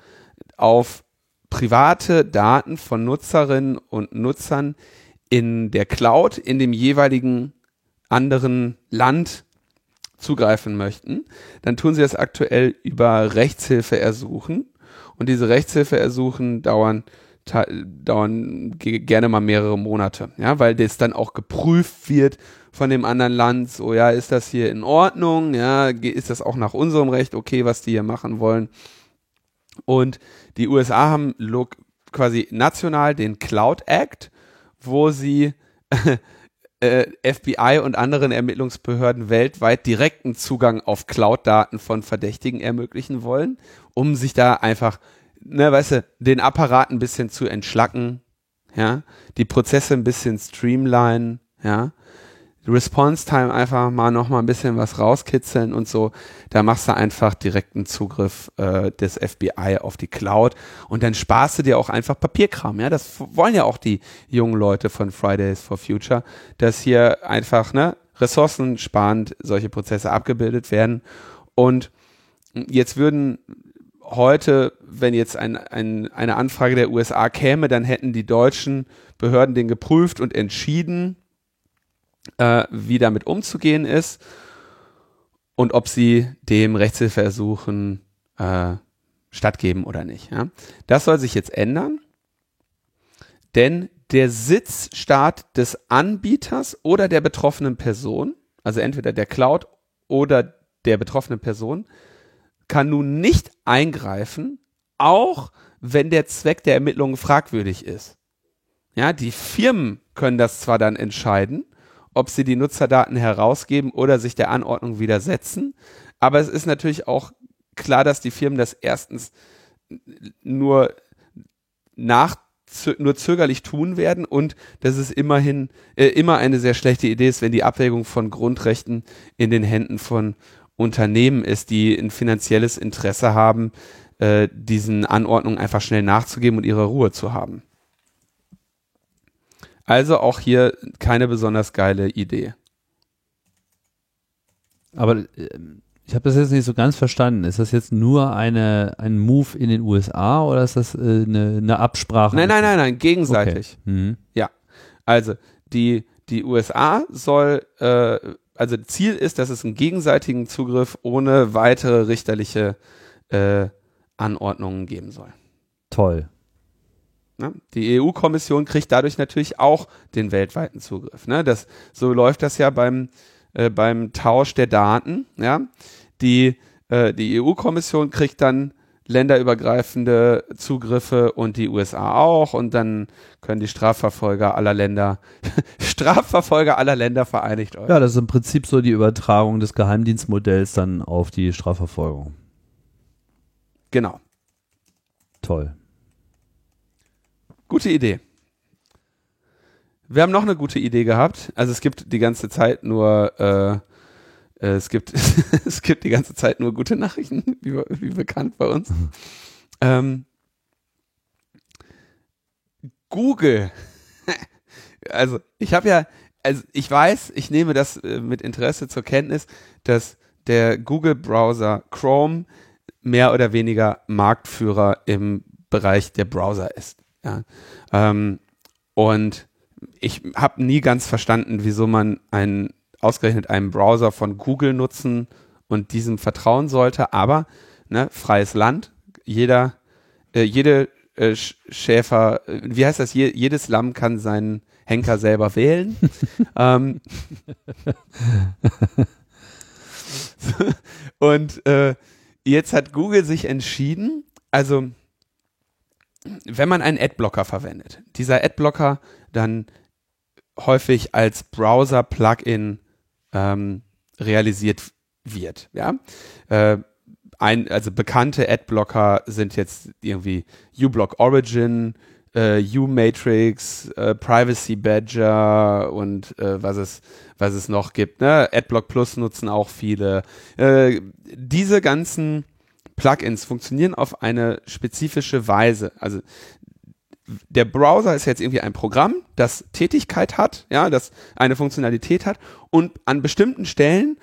auf private Daten von Nutzerinnen und Nutzern in der Cloud in dem jeweiligen anderen Land zugreifen möchten, dann tun sie das aktuell über Rechtshilfe ersuchen. Und diese Rechtshilfe ersuchen dauern, dauern gerne mal mehrere Monate, ja, weil das dann auch geprüft wird von dem anderen Land, so, ja, ist das hier in Ordnung, ja, ist das auch nach unserem Recht okay, was die hier machen wollen. Und die USA haben quasi national den Cloud Act, wo sie äh, FBI und anderen Ermittlungsbehörden weltweit direkten Zugang auf Cloud-Daten von Verdächtigen ermöglichen wollen, um sich da einfach, ne, weißt du, den Apparat ein bisschen zu entschlacken, ja, die Prozesse ein bisschen streamline, ja, Response Time einfach mal noch mal ein bisschen was rauskitzeln und so. Da machst du einfach direkten Zugriff äh, des FBI auf die Cloud und dann sparst du dir auch einfach Papierkram. Ja, das wollen ja auch die jungen Leute von Fridays for Future, dass hier einfach ne ressourcensparend solche Prozesse abgebildet werden. Und jetzt würden heute, wenn jetzt ein, ein, eine Anfrage der USA käme, dann hätten die deutschen Behörden den geprüft und entschieden, äh, wie damit umzugehen ist und ob sie dem Rechtshilfeersuchen äh, stattgeben oder nicht. Ja? Das soll sich jetzt ändern, denn der Sitzstaat des Anbieters oder der betroffenen Person, also entweder der Cloud oder der betroffenen Person, kann nun nicht eingreifen, auch wenn der Zweck der Ermittlungen fragwürdig ist. Ja, die Firmen können das zwar dann entscheiden, ob sie die Nutzerdaten herausgeben oder sich der Anordnung widersetzen, aber es ist natürlich auch klar, dass die Firmen das erstens nur nach nur zögerlich tun werden und dass es immerhin äh, immer eine sehr schlechte Idee ist, wenn die Abwägung von Grundrechten in den Händen von Unternehmen ist, die ein finanzielles Interesse haben, äh, diesen Anordnungen einfach schnell nachzugeben und ihre Ruhe zu haben. Also auch hier keine besonders geile Idee. Aber äh, ich habe das jetzt nicht so ganz verstanden. Ist das jetzt nur eine, ein Move in den USA oder ist das äh, eine, eine Absprache? Nein, nein, nein, nein, gegenseitig. Okay. Mhm. Ja. Also die, die USA soll, äh, also Ziel ist, dass es einen gegenseitigen Zugriff ohne weitere richterliche äh, Anordnungen geben soll. Toll. Ne? Die EU-Kommission kriegt dadurch natürlich auch den weltweiten Zugriff. Ne? Das, so läuft das ja beim, äh, beim Tausch der Daten. Ja? Die, äh, die EU-Kommission kriegt dann länderübergreifende Zugriffe und die USA auch und dann können die Strafverfolger aller Länder, Strafverfolger aller Länder vereinigt euch. Ja, das ist im Prinzip so die Übertragung des Geheimdienstmodells dann auf die Strafverfolgung. Genau. Toll. Gute Idee. Wir haben noch eine gute Idee gehabt. Also es gibt die ganze Zeit nur, äh, äh es gibt es gibt die ganze Zeit nur gute Nachrichten, wie, wie bekannt bei uns. Ähm, Google. Also ich habe ja, also ich weiß, ich nehme das äh, mit Interesse zur Kenntnis, dass der Google-Browser Chrome mehr oder weniger Marktführer im Bereich der Browser ist. Ja. Ähm, und ich habe nie ganz verstanden, wieso man einen, ausgerechnet einen Browser von Google nutzen und diesem vertrauen sollte. Aber ne, freies Land, jeder, äh, jede äh, Schäfer, äh, wie heißt das? Je, jedes Lamm kann seinen Henker selber wählen. ähm, und äh, jetzt hat Google sich entschieden, also wenn man einen Adblocker verwendet, dieser Adblocker dann häufig als Browser-Plugin ähm, realisiert wird. Ja? Äh, ein, also bekannte Adblocker sind jetzt irgendwie uBlock Origin, äh, uMatrix, äh, Privacy Badger und äh, was es was es noch gibt. Ne? Adblock Plus nutzen auch viele. Äh, diese ganzen Plugins funktionieren auf eine spezifische Weise. Also der Browser ist jetzt irgendwie ein Programm, das Tätigkeit hat, ja, das eine Funktionalität hat und an bestimmten Stellen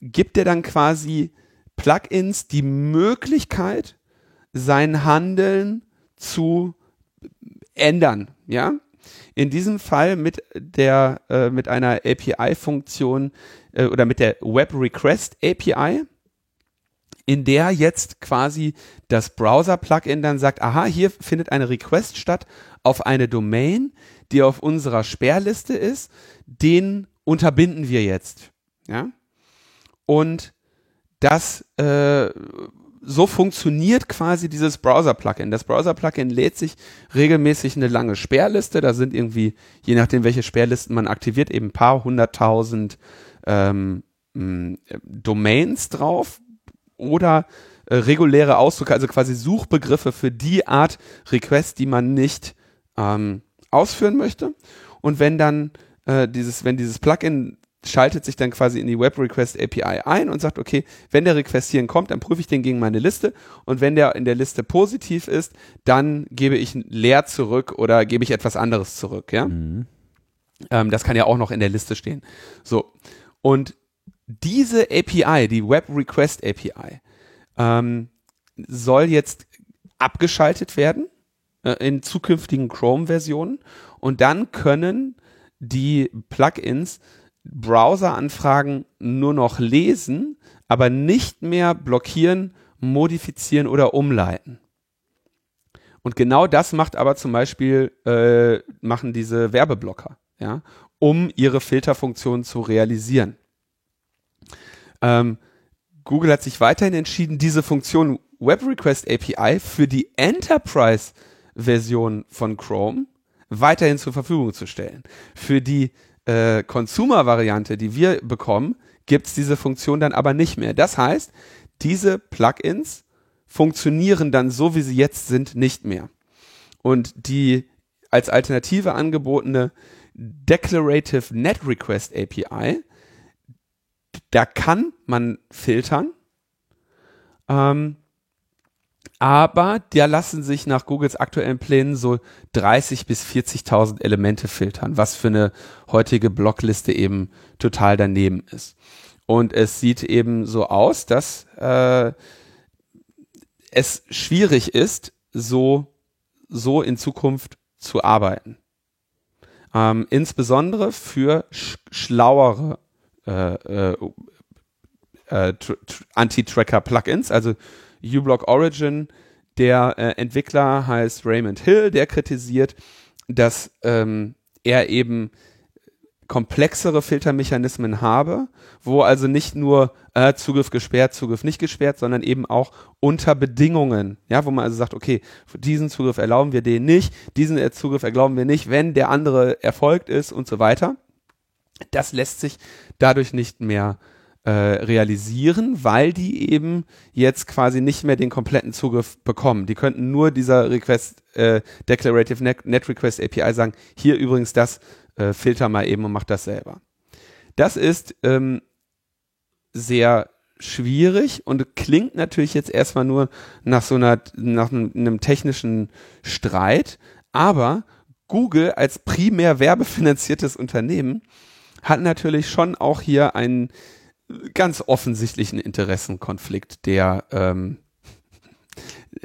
gibt er dann quasi Plugins die Möglichkeit, sein Handeln zu ändern, ja. In diesem Fall mit der äh, mit einer API-Funktion äh, oder mit der Web Request API in der jetzt quasi das Browser-Plugin dann sagt, aha, hier findet eine Request statt auf eine Domain, die auf unserer Sperrliste ist, den unterbinden wir jetzt. Ja? Und das äh, so funktioniert quasi dieses Browser-Plugin. Das Browser-Plugin lädt sich regelmäßig eine lange Sperrliste. Da sind irgendwie, je nachdem, welche Sperrlisten man aktiviert, eben ein paar hunderttausend ähm, Domains drauf, oder äh, reguläre Ausdrücke, also quasi Suchbegriffe für die Art Request, die man nicht ähm, ausführen möchte. Und wenn dann äh, dieses, wenn dieses Plugin schaltet sich dann quasi in die Web Request API ein und sagt, okay, wenn der Request hierhin kommt, dann prüfe ich den gegen meine Liste und wenn der in der Liste positiv ist, dann gebe ich leer zurück oder gebe ich etwas anderes zurück, ja. Mhm. Ähm, das kann ja auch noch in der Liste stehen. So. Und diese API, die Web Request API, ähm, soll jetzt abgeschaltet werden äh, in zukünftigen Chrome-Versionen und dann können die Plugins Browseranfragen nur noch lesen, aber nicht mehr blockieren, modifizieren oder umleiten. Und genau das macht aber zum Beispiel, äh, machen diese Werbeblocker, ja, um ihre Filterfunktion zu realisieren. Ähm, Google hat sich weiterhin entschieden, diese Funktion Web Request API für die Enterprise-Version von Chrome weiterhin zur Verfügung zu stellen. Für die äh, Consumer-Variante, die wir bekommen, gibt es diese Funktion dann aber nicht mehr. Das heißt, diese Plugins funktionieren dann so, wie sie jetzt sind, nicht mehr. Und die als Alternative angebotene Declarative Net Request API, da kann man filtern, ähm, aber da lassen sich nach Googles aktuellen Plänen so 30 bis 40.000 Elemente filtern, was für eine heutige Blockliste eben total daneben ist. Und es sieht eben so aus, dass äh, es schwierig ist, so, so in Zukunft zu arbeiten. Ähm, insbesondere für sch schlauere äh, äh, äh, Anti-Tracker-Plugins, also uBlock Origin. Der äh, Entwickler heißt Raymond Hill, der kritisiert, dass ähm, er eben komplexere Filtermechanismen habe, wo also nicht nur äh, Zugriff gesperrt, Zugriff nicht gesperrt, sondern eben auch unter Bedingungen, ja, wo man also sagt, okay, diesen Zugriff erlauben wir den nicht, diesen Zugriff erlauben wir nicht, wenn der andere erfolgt ist und so weiter. Das lässt sich dadurch nicht mehr äh, realisieren, weil die eben jetzt quasi nicht mehr den kompletten Zugriff bekommen. Die könnten nur dieser Request, äh, Declarative Net, Net Request API sagen, hier übrigens das, äh, filter mal eben und mach das selber. Das ist ähm, sehr schwierig und klingt natürlich jetzt erstmal nur nach so einer, nach einem, technischen Streit, aber Google als primär werbefinanziertes Unternehmen hat natürlich schon auch hier einen ganz offensichtlichen Interessenkonflikt, der ähm,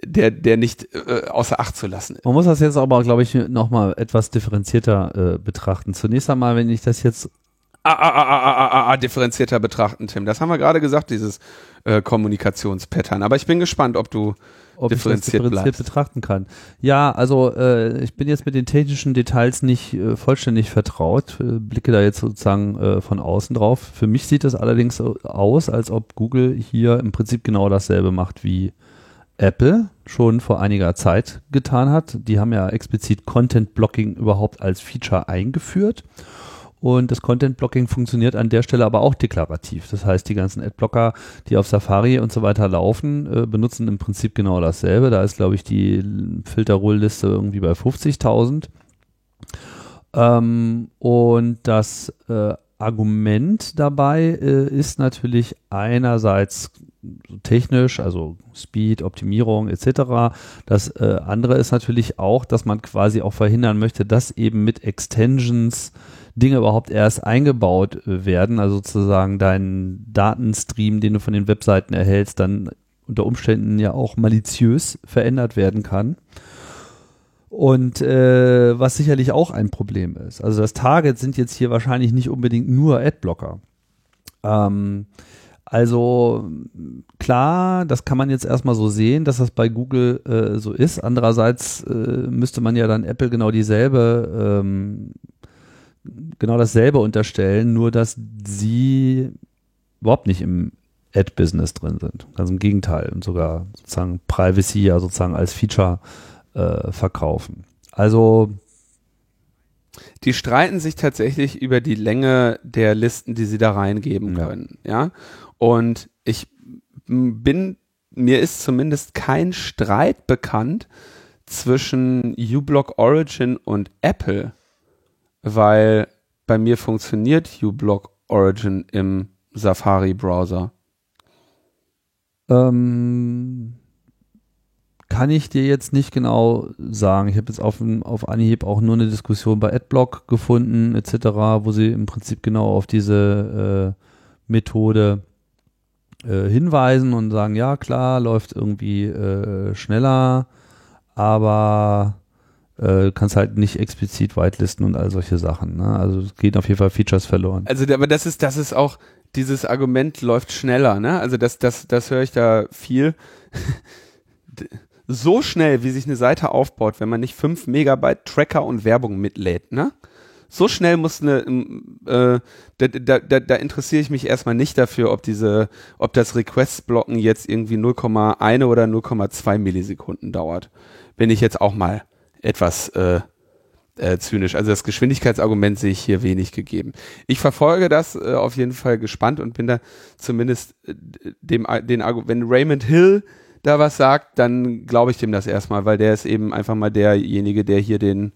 der, der nicht äh, außer Acht zu lassen ist. Man muss das jetzt aber, glaube ich, nochmal etwas differenzierter äh, betrachten. Zunächst einmal, wenn ich das jetzt ah, ah, ah, ah, ah, ah, ah, differenzierter betrachten, Tim. Das haben wir gerade gesagt, dieses äh, Kommunikationspattern. Aber ich bin gespannt, ob du ob differenziert, ich das differenziert betrachten kann. Ja, also äh, ich bin jetzt mit den technischen Details nicht äh, vollständig vertraut, äh, blicke da jetzt sozusagen äh, von außen drauf. Für mich sieht es allerdings aus, als ob Google hier im Prinzip genau dasselbe macht wie Apple schon vor einiger Zeit getan hat. Die haben ja explizit Content Blocking überhaupt als Feature eingeführt. Und das Content Blocking funktioniert an der Stelle aber auch deklarativ. Das heißt, die ganzen Adblocker, die auf Safari und so weiter laufen, äh, benutzen im Prinzip genau dasselbe. Da ist, glaube ich, die Filterrohlliste irgendwie bei 50.000. Ähm, und das äh, Argument dabei äh, ist natürlich einerseits technisch, also Speed, Optimierung etc. Das äh, andere ist natürlich auch, dass man quasi auch verhindern möchte, dass eben mit Extensions Dinge überhaupt erst eingebaut werden, also sozusagen dein Datenstream, den du von den Webseiten erhältst, dann unter Umständen ja auch maliziös verändert werden kann. Und äh, was sicherlich auch ein Problem ist. Also das Target sind jetzt hier wahrscheinlich nicht unbedingt nur Adblocker. Ähm, also klar, das kann man jetzt erstmal so sehen, dass das bei Google äh, so ist. Andererseits äh, müsste man ja dann Apple genau dieselbe ähm, genau dasselbe unterstellen, nur dass sie überhaupt nicht im Ad-Business drin sind. Ganz im Gegenteil und sogar sozusagen Privacy ja sozusagen als Feature äh, verkaufen. Also die streiten sich tatsächlich über die Länge der Listen, die sie da reingeben können, ja. ja? Und ich bin, mir ist zumindest kein Streit bekannt zwischen uBlock Origin und Apple, weil bei mir funktioniert uBlock Origin im Safari-Browser. Ähm, kann ich dir jetzt nicht genau sagen. Ich habe jetzt auf, auf Anhieb auch nur eine Diskussion bei Adblock gefunden, etc., wo sie im Prinzip genau auf diese äh, Methode äh, hinweisen und sagen, ja klar, läuft irgendwie äh, schneller, aber äh, kannst halt nicht explizit whitelisten und all solche Sachen. Ne? Also es gehen auf jeden Fall Features verloren. Also, aber das ist, das ist auch, dieses Argument läuft schneller, ne? Also das, das, das höre ich da viel. so schnell, wie sich eine Seite aufbaut, wenn man nicht 5 Megabyte Tracker und Werbung mitlädt, ne? So schnell muss eine, äh, da, da, da, da interessiere ich mich erstmal nicht dafür, ob diese, ob das Request-Blocken jetzt irgendwie 0,1 oder 0,2 Millisekunden dauert. Bin ich jetzt auch mal etwas äh, äh, zynisch. Also das Geschwindigkeitsargument sehe ich hier wenig gegeben. Ich verfolge das äh, auf jeden Fall gespannt und bin da zumindest äh, dem, den wenn Raymond Hill da was sagt, dann glaube ich dem das erstmal, weil der ist eben einfach mal derjenige, der hier den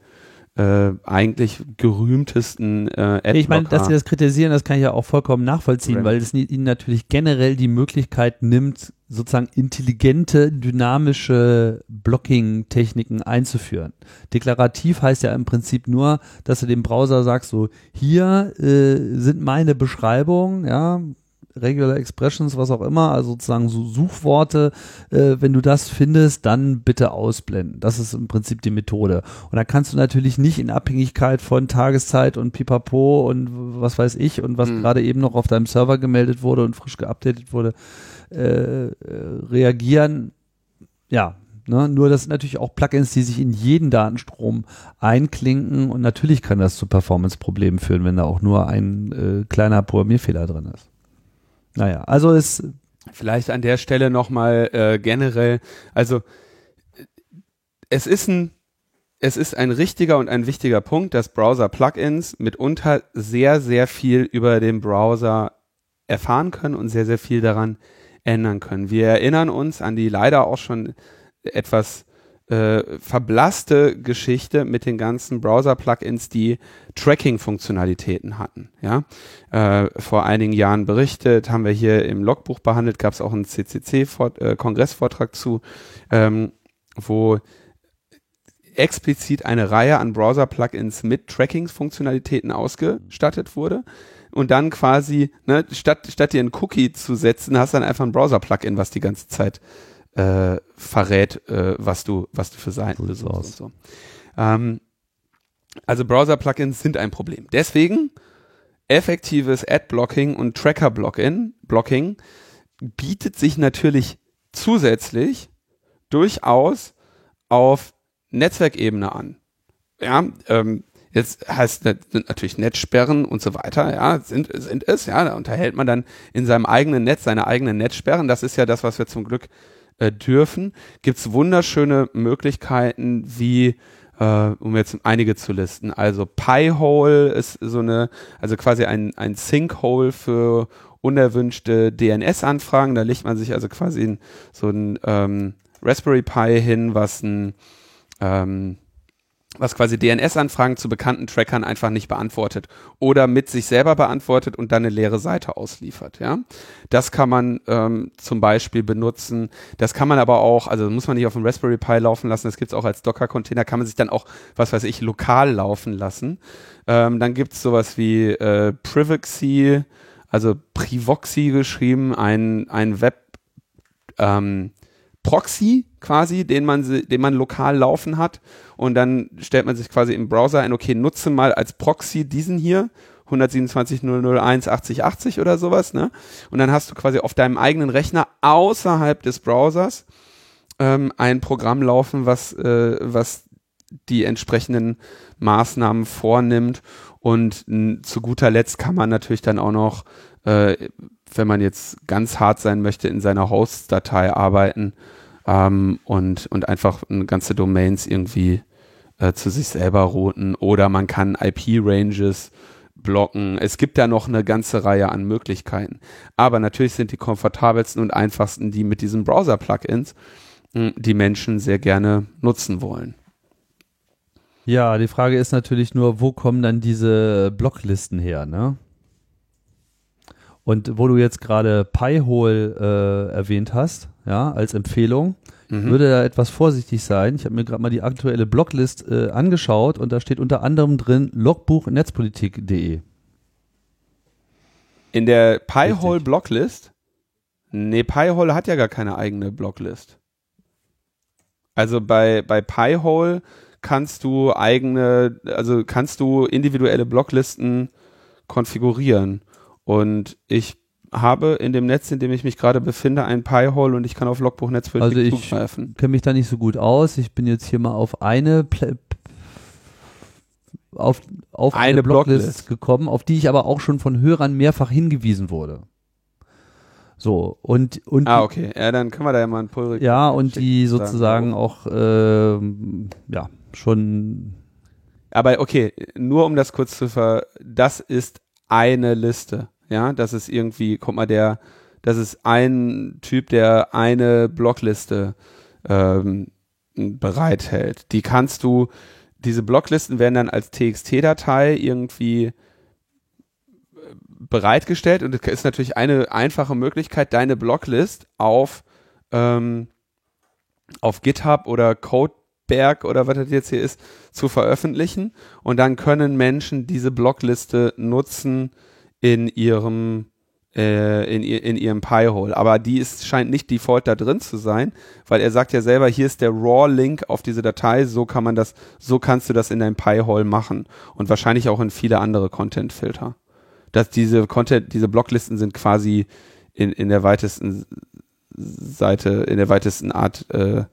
äh, eigentlich gerühmtesten äh, Adblocker. Ich meine, dass sie das kritisieren, das kann ich ja auch vollkommen nachvollziehen, Raymond. weil es ihnen natürlich generell die Möglichkeit nimmt, sozusagen intelligente, dynamische Blocking-Techniken einzuführen. Deklarativ heißt ja im Prinzip nur, dass du dem Browser sagst, so hier äh, sind meine Beschreibungen, ja, Regular Expressions, was auch immer, also sozusagen so Suchworte, äh, wenn du das findest, dann bitte ausblenden. Das ist im Prinzip die Methode. Und da kannst du natürlich nicht in Abhängigkeit von Tageszeit und Pipapo und was weiß ich und was mhm. gerade eben noch auf deinem Server gemeldet wurde und frisch geupdatet wurde, äh, äh reagieren. Ja, Ne? Nur das sind natürlich auch Plugins, die sich in jeden Datenstrom einklinken und natürlich kann das zu Performance-Problemen führen, wenn da auch nur ein äh, kleiner Programmierfehler drin ist. Naja, also ist. Vielleicht an der Stelle nochmal äh, generell, also es ist ein es ist ein richtiger und ein wichtiger Punkt, dass Browser-Plugins mitunter sehr, sehr viel über den Browser erfahren können und sehr, sehr viel daran ändern können. Wir erinnern uns an die leider auch schon etwas äh, verblasste Geschichte mit den ganzen Browser-Plugins, die Tracking-Funktionalitäten hatten. Ja, äh, vor einigen Jahren berichtet, haben wir hier im Logbuch behandelt, gab es auch einen CCC-Kongressvortrag äh, zu, ähm, wo explizit eine Reihe an Browser-Plugins mit Tracking-Funktionalitäten ausgestattet wurde und dann quasi, ne, statt, statt dir einen Cookie zu setzen, hast du dann einfach ein Browser-Plugin, was die ganze Zeit äh, verrät, äh, was du, was du für Seiten besuchst und so. Ähm, also Browser-Plugins sind ein Problem. Deswegen effektives Ad-Blocking und Tracker-Blocking Blocking bietet sich natürlich zusätzlich durchaus auf Netzwerkebene an. Ja, ähm, jetzt heißt sind natürlich Netzsperren und so weiter, ja, sind, sind es, ja, da unterhält man dann in seinem eigenen Netz seine eigenen Netzsperren. Das ist ja das, was wir zum Glück äh, dürfen, gibt es wunderschöne Möglichkeiten, wie äh, um jetzt einige zu listen. Also Pi-Hole ist so eine, also quasi ein, ein Sinkhole für unerwünschte DNS-Anfragen. Da legt man sich also quasi in, so ein ähm, Raspberry Pi hin, was ein ähm, was quasi DNS-Anfragen zu bekannten Trackern einfach nicht beantwortet oder mit sich selber beantwortet und dann eine leere Seite ausliefert. Ja, das kann man ähm, zum Beispiel benutzen. Das kann man aber auch, also muss man nicht auf dem Raspberry Pi laufen lassen. Das gibt's auch als Docker-Container. Kann man sich dann auch, was weiß ich, lokal laufen lassen. Ähm, dann gibt's sowas wie äh, Privacy, also Privoxy geschrieben, ein ein Web ähm, Proxy quasi, den man, den man lokal laufen hat. Und dann stellt man sich quasi im Browser ein, okay, nutze mal als Proxy diesen hier, 127.001.8080 oder sowas, ne? Und dann hast du quasi auf deinem eigenen Rechner außerhalb des Browsers ähm, ein Programm laufen, was, äh, was die entsprechenden Maßnahmen vornimmt. Und zu guter Letzt kann man natürlich dann auch noch, äh, wenn man jetzt ganz hart sein möchte, in seiner Host-Datei arbeiten ähm, und, und einfach ganze Domains irgendwie äh, zu sich selber routen oder man kann IP-Ranges blocken. Es gibt da noch eine ganze Reihe an Möglichkeiten. Aber natürlich sind die komfortabelsten und einfachsten die mit diesen Browser-Plugins, hm, die Menschen sehr gerne nutzen wollen. Ja, die Frage ist natürlich nur, wo kommen dann diese Blocklisten her, ne? Und wo du jetzt gerade Pi-Hole äh, erwähnt hast, ja, als Empfehlung, mhm. würde da etwas vorsichtig sein. Ich habe mir gerade mal die aktuelle Blocklist äh, angeschaut und da steht unter anderem drin logbuchnetzpolitik.de. In der Pi-Hole Blocklist? Nee, Pi-Hole hat ja gar keine eigene Blocklist. Also bei, bei Pi-Hole kannst du eigene, also kannst du individuelle Blocklisten konfigurieren. Und ich habe in dem Netz, in dem ich mich gerade befinde, ein Pi-Hole und ich kann auf Logbuchnetz also ich zugreifen. kenne mich da nicht so gut aus. Ich bin jetzt hier mal auf eine Pl auf, auf eine, eine Blocklist, Blocklist gekommen, auf die ich aber auch schon von Hörern mehrfach hingewiesen wurde. So, und, und. Ah, okay. Ja, dann können wir da ja mal ein Pull Ja, und die sozusagen auch, äh, ja, schon. Aber okay, nur um das kurz zu ver, das ist eine Liste. Ja, das ist irgendwie, guck mal, der, das ist ein Typ, der eine Blockliste ähm, bereithält. Die kannst du, diese Blocklisten werden dann als TXT-Datei irgendwie äh, bereitgestellt und es ist natürlich eine einfache Möglichkeit, deine Blocklist auf, ähm, auf GitHub oder Codeberg oder was das jetzt hier ist, zu veröffentlichen und dann können Menschen diese Blockliste nutzen in ihrem äh, in, in ihrem Pi-Hole. Aber die ist, scheint nicht default da drin zu sein, weil er sagt ja selber, hier ist der RAW-Link auf diese Datei, so kann man das, so kannst du das in deinem Pi-Hole machen. Und wahrscheinlich auch in viele andere Content-Filter. Dass diese Content, diese Blocklisten sind quasi in, in der weitesten Seite, in der weitesten Art äh,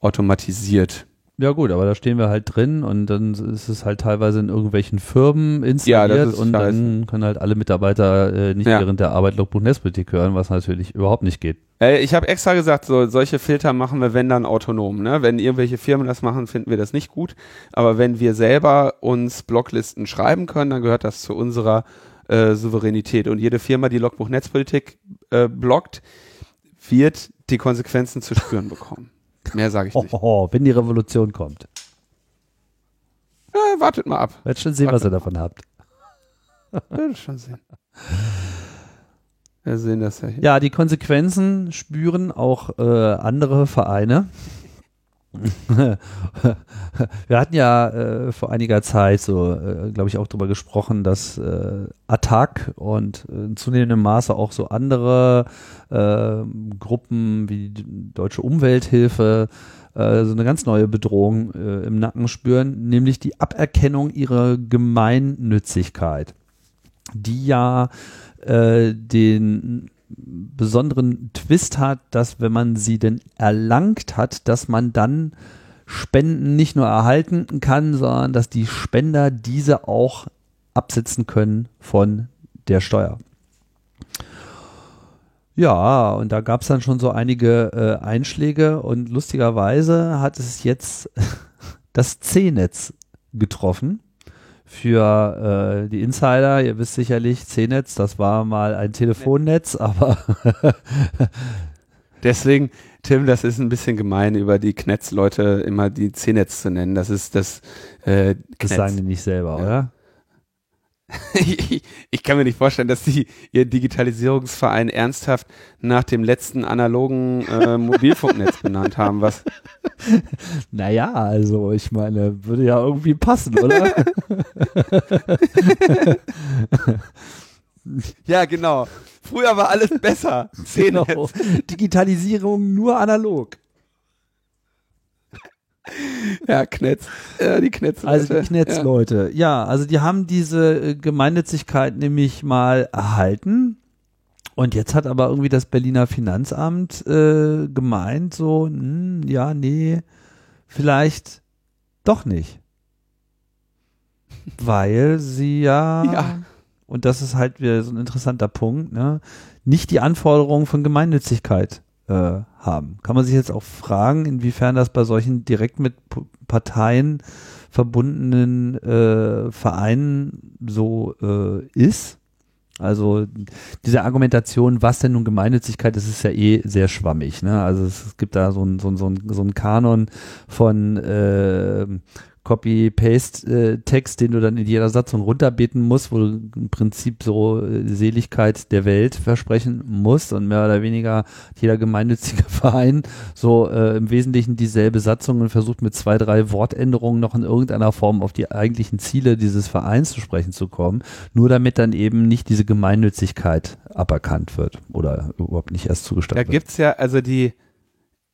automatisiert. Ja gut, aber da stehen wir halt drin und dann ist es halt teilweise in irgendwelchen Firmen installiert ja, und dann können halt alle Mitarbeiter äh, nicht ja. während der Arbeit Logbuch Netzpolitik hören, was natürlich überhaupt nicht geht. Äh, ich habe extra gesagt, so solche Filter machen wir, wenn dann autonom. Ne? Wenn irgendwelche Firmen das machen, finden wir das nicht gut. Aber wenn wir selber uns Blocklisten schreiben können, dann gehört das zu unserer äh, Souveränität. Und jede Firma, die Logbuch Netzpolitik äh, blockt, wird die Konsequenzen zu spüren bekommen. Mehr sage ich nicht. Oh, wenn die Revolution kommt. Ja, wartet mal ab. Wird schon sehen, wartet was ihr davon habt. Wird schon sehen. Wir sehen das ja hier. Ja, die Konsequenzen spüren auch äh, andere Vereine. Wir hatten ja äh, vor einiger Zeit so, äh, glaube ich, auch darüber gesprochen, dass äh, Attac und äh, in zunehmendem Maße auch so andere äh, Gruppen wie die Deutsche Umwelthilfe äh, so eine ganz neue Bedrohung im Nacken spüren, nämlich die Aberkennung ihrer Gemeinnützigkeit, die ja den besonderen Twist hat, dass wenn man sie denn erlangt hat, dass man dann Spenden nicht nur erhalten kann, sondern dass die Spender diese auch absetzen können von der Steuer. Ja, und da gab es dann schon so einige äh, Einschläge und lustigerweise hat es jetzt das C-Netz getroffen für äh, die Insider, ihr wisst sicherlich, C-Netz, das war mal ein Telefonnetz, aber deswegen, Tim, das ist ein bisschen gemein, über die Knetz-Leute immer die C-Netz zu nennen. Das ist das äh, Das sagen die nicht selber, ja. oder? Ich, ich kann mir nicht vorstellen, dass die ihr Digitalisierungsverein ernsthaft nach dem letzten analogen äh, Mobilfunknetz benannt haben. Was? Naja, also ich meine, würde ja irgendwie passen, oder? ja, genau. Früher war alles besser. Genau. Digitalisierung nur analog. Ja, Knetz. Ja, die Knetz. Also die Knetzleute. Ja. ja, also die haben diese äh, Gemeinnützigkeit nämlich mal erhalten. Und jetzt hat aber irgendwie das Berliner Finanzamt äh, gemeint, so, mh, hm, ja, nee, vielleicht doch nicht. Weil sie ja, ja, und das ist halt wieder so ein interessanter Punkt, ne, nicht die Anforderungen von Gemeinnützigkeit äh, haben. Kann man sich jetzt auch fragen, inwiefern das bei solchen direkt mit Parteien verbundenen äh, Vereinen so äh, ist. Also diese Argumentation, was denn nun Gemeinnützigkeit, das ist ja eh sehr schwammig. Ne? Also es, es gibt da so ein, so ein, so ein, so ein Kanon von äh, Copy-Paste-Text, den du dann in jeder Satzung runterbeten musst, wo du im Prinzip so äh, Seligkeit der Welt versprechen musst und mehr oder weniger jeder gemeinnützige Verein so äh, im Wesentlichen dieselbe Satzung und versucht mit zwei, drei Wortänderungen noch in irgendeiner Form auf die eigentlichen Ziele dieses Vereins zu sprechen zu kommen, nur damit dann eben nicht diese Gemeinnützigkeit aberkannt wird oder überhaupt nicht erst zugestattet wird. Da gibt's ja, also die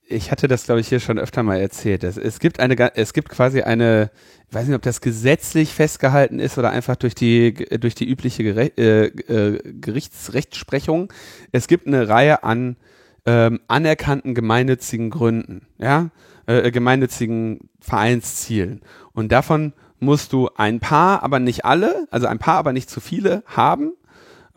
ich hatte das, glaube ich, hier schon öfter mal erzählt. Es, es gibt eine, es gibt quasi eine, ich weiß nicht, ob das gesetzlich festgehalten ist oder einfach durch die, durch die übliche Gere äh, äh, Gerichtsrechtsprechung. Es gibt eine Reihe an ähm, anerkannten gemeinnützigen Gründen, ja, äh, gemeinnützigen Vereinszielen. Und davon musst du ein paar, aber nicht alle, also ein paar, aber nicht zu viele haben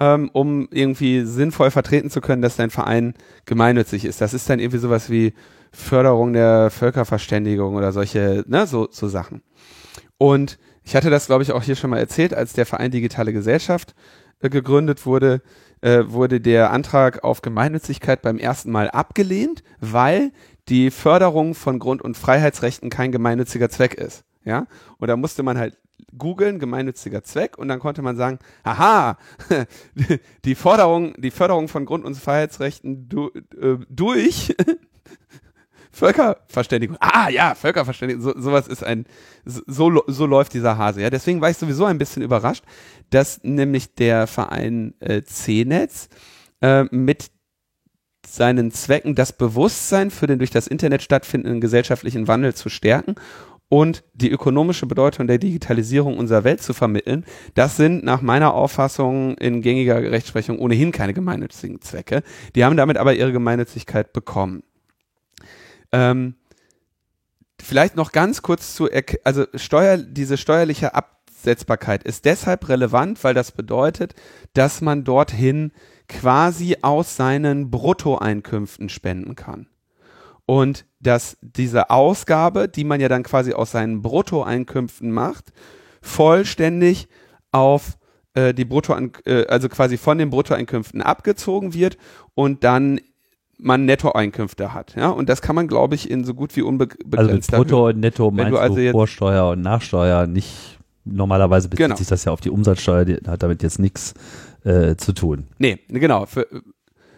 ähm, um irgendwie sinnvoll vertreten zu können, dass dein Verein gemeinnützig ist. Das ist dann irgendwie sowas wie Förderung der Völkerverständigung oder solche, ne, so, so Sachen. Und ich hatte das, glaube ich, auch hier schon mal erzählt, als der Verein Digitale Gesellschaft äh, gegründet wurde, äh, wurde der Antrag auf Gemeinnützigkeit beim ersten Mal abgelehnt, weil die Förderung von Grund- und Freiheitsrechten kein gemeinnütziger Zweck ist. Ja, und da musste man halt googeln, gemeinnütziger Zweck, und dann konnte man sagen, aha, die Forderung, die Förderung von Grund- und Freiheitsrechten du, äh, durch Völkerverständigung. Ah ja, Völkerverständigung. So, sowas ist ein, so, so läuft dieser Hase. Ja, deswegen war ich sowieso ein bisschen überrascht, dass nämlich der Verein äh, C-Netz äh, mit seinen Zwecken das Bewusstsein für den durch das Internet stattfindenden gesellschaftlichen Wandel zu stärken und die ökonomische Bedeutung der Digitalisierung unserer Welt zu vermitteln, das sind nach meiner Auffassung in gängiger Rechtsprechung ohnehin keine gemeinnützigen Zwecke. Die haben damit aber ihre Gemeinnützigkeit bekommen. Ähm, vielleicht noch ganz kurz zu, also Steuer, diese steuerliche Absetzbarkeit ist deshalb relevant, weil das bedeutet, dass man dorthin quasi aus seinen Bruttoeinkünften spenden kann und dass diese Ausgabe, die man ja dann quasi aus seinen Bruttoeinkünften macht, vollständig auf äh, die Brutto, äh, also quasi von den Bruttoeinkünften abgezogen wird und dann man Nettoeinkünfte hat. Ja, und das kann man, glaube ich, in so gut wie unbegrenzt. Also mit Brutto und Netto meinst du, also du Vorsteuer und Nachsteuer nicht. Normalerweise bezieht genau. sich das ja auf die Umsatzsteuer, die hat damit jetzt nichts äh, zu tun. Nee, genau. Für,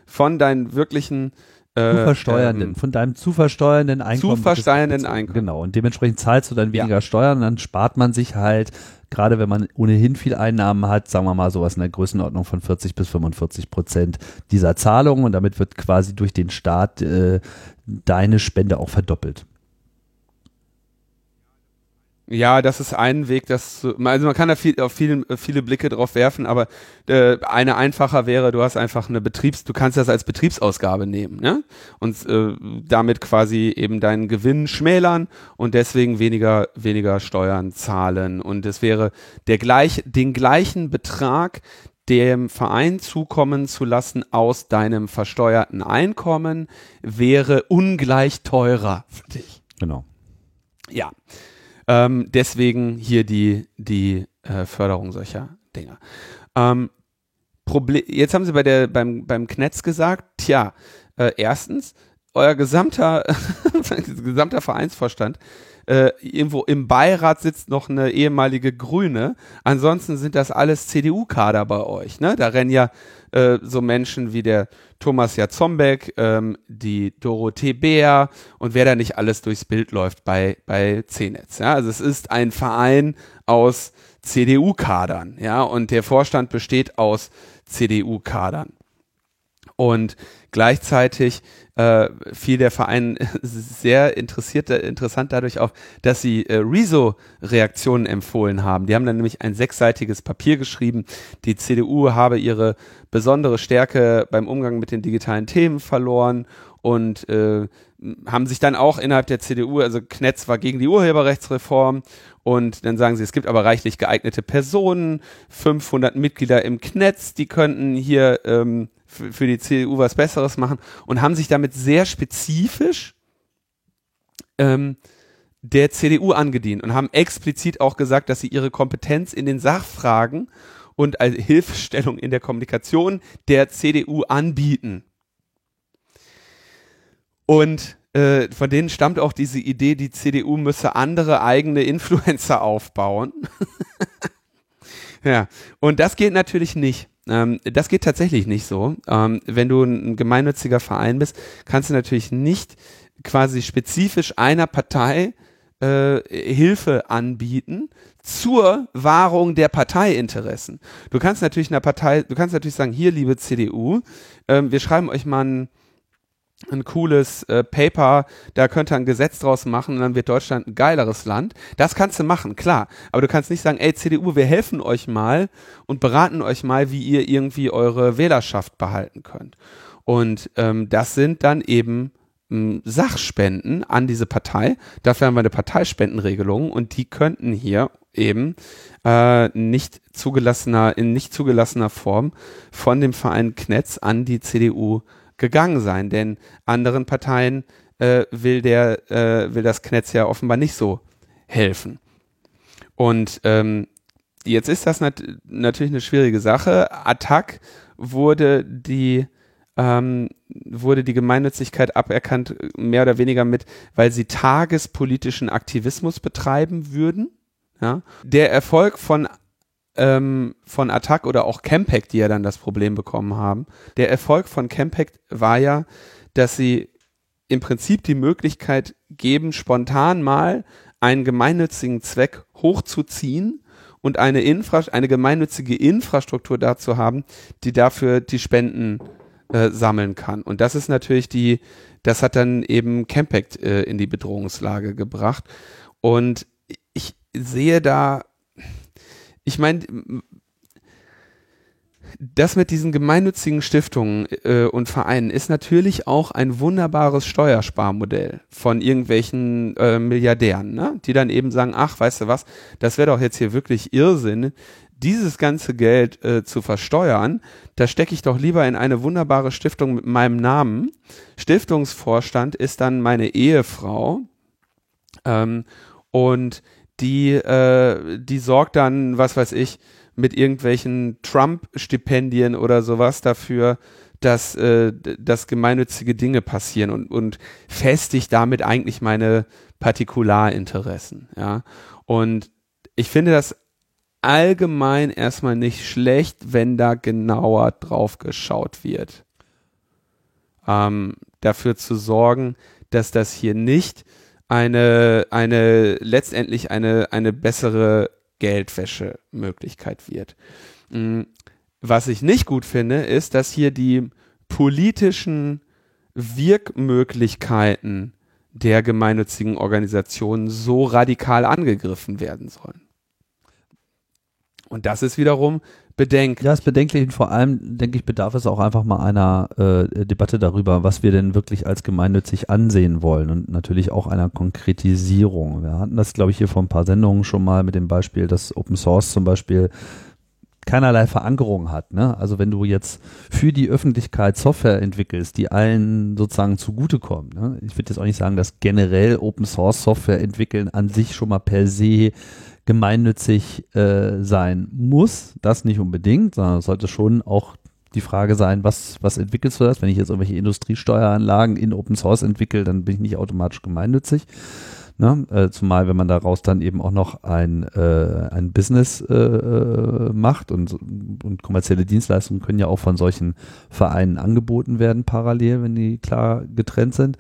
von deinen wirklichen äh, versteuernden, ähm, von deinem zu versteuernden Einkommen. Zu versteuernden Einkommen. Genau. Und dementsprechend zahlst du dann weniger ja. Steuern und dann spart man sich halt, gerade wenn man ohnehin viel Einnahmen hat, sagen wir mal sowas in der Größenordnung von 40 bis 45 Prozent dieser Zahlungen und damit wird quasi durch den Staat äh, deine Spende auch verdoppelt. Ja, das ist ein Weg, das also man kann da viel, auf viele, viele Blicke drauf werfen, aber äh, eine einfacher wäre, du hast einfach eine Betriebs, du kannst das als Betriebsausgabe nehmen, ne? Und äh, damit quasi eben deinen Gewinn schmälern und deswegen weniger weniger Steuern zahlen und es wäre der gleich den gleichen Betrag dem Verein zukommen zu lassen aus deinem versteuerten Einkommen wäre ungleich teurer für dich. Genau. Ja. Ähm, deswegen hier die, die äh, Förderung solcher Dinge. Ähm, Problem, jetzt haben Sie bei der, beim, beim Knetz gesagt, tja, äh, erstens, euer gesamter, gesamter Vereinsvorstand äh, irgendwo im Beirat sitzt noch eine ehemalige Grüne. Ansonsten sind das alles CDU-Kader bei euch. Ne? Da rennen ja äh, so Menschen wie der Thomas Jatzombeck, ähm, die Dorothee Bär und wer da nicht alles durchs Bild läuft bei, bei C-Netz. Ja? Also es ist ein Verein aus CDU-Kadern, ja, und der Vorstand besteht aus CDU-Kadern. Und gleichzeitig äh, fiel der Verein sehr interessiert, interessant dadurch auf, dass sie äh, Rezo-Reaktionen empfohlen haben. Die haben dann nämlich ein sechsseitiges Papier geschrieben. Die CDU habe ihre besondere Stärke beim Umgang mit den digitalen Themen verloren und äh, haben sich dann auch innerhalb der CDU, also Knetz war gegen die Urheberrechtsreform und dann sagen sie, es gibt aber reichlich geeignete Personen, 500 Mitglieder im Knetz, die könnten hier ähm, für die CDU was Besseres machen und haben sich damit sehr spezifisch ähm, der CDU angedient und haben explizit auch gesagt, dass sie ihre Kompetenz in den Sachfragen und als Hilfestellung in der Kommunikation der CDU anbieten. Und äh, von denen stammt auch diese Idee, die CDU müsse andere eigene Influencer aufbauen. ja, und das geht natürlich nicht. Ähm, das geht tatsächlich nicht so. Ähm, wenn du ein gemeinnütziger Verein bist, kannst du natürlich nicht quasi spezifisch einer Partei äh, Hilfe anbieten zur Wahrung der Parteiinteressen. Du kannst natürlich einer Partei, du kannst natürlich sagen, hier liebe CDU, ähm, wir schreiben euch mal ein ein cooles äh, Paper, da könnte ein Gesetz draus machen und dann wird Deutschland ein geileres Land. Das kannst du machen, klar. Aber du kannst nicht sagen, ey CDU, wir helfen euch mal und beraten euch mal, wie ihr irgendwie eure Wählerschaft behalten könnt. Und ähm, das sind dann eben ähm, Sachspenden an diese Partei. Dafür haben wir eine Parteispendenregelung und die könnten hier eben äh, nicht zugelassener, in nicht zugelassener Form von dem Verein Knetz an die CDU gegangen sein, denn anderen Parteien äh, will der äh, will das Knetz ja offenbar nicht so helfen. Und ähm, jetzt ist das nat natürlich eine schwierige Sache. Attac wurde die ähm, wurde die Gemeinnützigkeit aberkannt, mehr oder weniger mit, weil sie tagespolitischen Aktivismus betreiben würden. Ja? Der Erfolg von ähm, von Attac oder auch Campact, die ja dann das Problem bekommen haben. Der Erfolg von Campact war ja, dass sie im Prinzip die Möglichkeit geben, spontan mal einen gemeinnützigen Zweck hochzuziehen und eine, Infra eine gemeinnützige Infrastruktur dazu haben, die dafür die Spenden äh, sammeln kann. Und das ist natürlich die, das hat dann eben Campact äh, in die Bedrohungslage gebracht. Und ich sehe da ich meine, das mit diesen gemeinnützigen Stiftungen äh, und Vereinen ist natürlich auch ein wunderbares Steuersparmodell von irgendwelchen äh, Milliardären, ne? die dann eben sagen, ach, weißt du was, das wäre doch jetzt hier wirklich Irrsinn, dieses ganze Geld äh, zu versteuern, da stecke ich doch lieber in eine wunderbare Stiftung mit meinem Namen. Stiftungsvorstand ist dann meine Ehefrau ähm, und die, äh, die sorgt dann, was weiß ich, mit irgendwelchen Trump-Stipendien oder sowas dafür, dass, äh, dass gemeinnützige Dinge passieren und, und festigt damit eigentlich meine Partikularinteressen. Ja? Und ich finde das allgemein erstmal nicht schlecht, wenn da genauer drauf geschaut wird. Ähm, dafür zu sorgen, dass das hier nicht eine, eine, letztendlich eine, eine bessere Geldwäschemöglichkeit wird. Mm, was ich nicht gut finde, ist, dass hier die politischen Wirkmöglichkeiten der gemeinnützigen Organisationen so radikal angegriffen werden sollen. Und das ist wiederum bedenklich. Ja, ist bedenklich und vor allem, denke ich, bedarf es auch einfach mal einer äh, Debatte darüber, was wir denn wirklich als gemeinnützig ansehen wollen und natürlich auch einer Konkretisierung. Wir hatten das, glaube ich, hier vor ein paar Sendungen schon mal mit dem Beispiel, dass Open Source zum Beispiel keinerlei Verankerung hat. Ne? Also wenn du jetzt für die Öffentlichkeit Software entwickelst, die allen sozusagen zugutekommt. Ne? Ich würde jetzt auch nicht sagen, dass generell Open Source Software entwickeln an sich schon mal per se gemeinnützig äh, sein muss. Das nicht unbedingt, sondern es sollte schon auch die Frage sein, was, was entwickelst du das? Wenn ich jetzt irgendwelche Industriesteueranlagen in Open Source entwickle, dann bin ich nicht automatisch gemeinnützig. Ne? Äh, zumal, wenn man daraus dann eben auch noch ein, äh, ein Business äh, äh macht und, und kommerzielle Dienstleistungen können ja auch von solchen Vereinen angeboten werden, parallel, wenn die klar getrennt sind.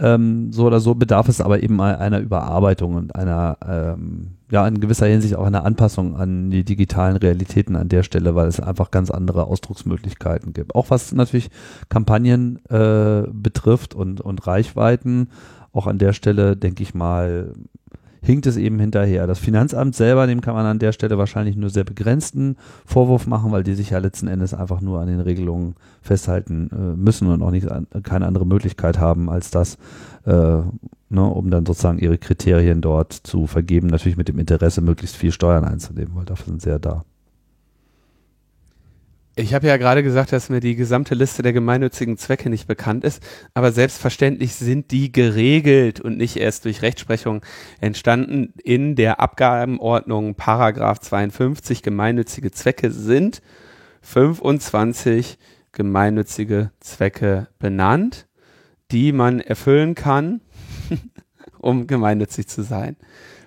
Ähm, so oder so bedarf es aber eben einer Überarbeitung und einer, ähm, ja, in gewisser Hinsicht auch einer Anpassung an die digitalen Realitäten an der Stelle, weil es einfach ganz andere Ausdrucksmöglichkeiten gibt. Auch was natürlich Kampagnen äh, betrifft und, und Reichweiten. Auch an der Stelle, denke ich mal, hinkt es eben hinterher. Das Finanzamt selber, dem kann man an der Stelle wahrscheinlich nur sehr begrenzten Vorwurf machen, weil die sich ja letzten Endes einfach nur an den Regelungen festhalten äh, müssen und auch nicht keine andere Möglichkeit haben als das, äh, ne, um dann sozusagen ihre Kriterien dort zu vergeben. Natürlich mit dem Interesse, möglichst viel Steuern einzunehmen, weil dafür sind sie ja da. Ich habe ja gerade gesagt, dass mir die gesamte Liste der gemeinnützigen Zwecke nicht bekannt ist, aber selbstverständlich sind die geregelt und nicht erst durch Rechtsprechung entstanden. In der Abgabenordnung Paragraph 52 gemeinnützige Zwecke sind 25 gemeinnützige Zwecke benannt, die man erfüllen kann, um gemeinnützig zu sein.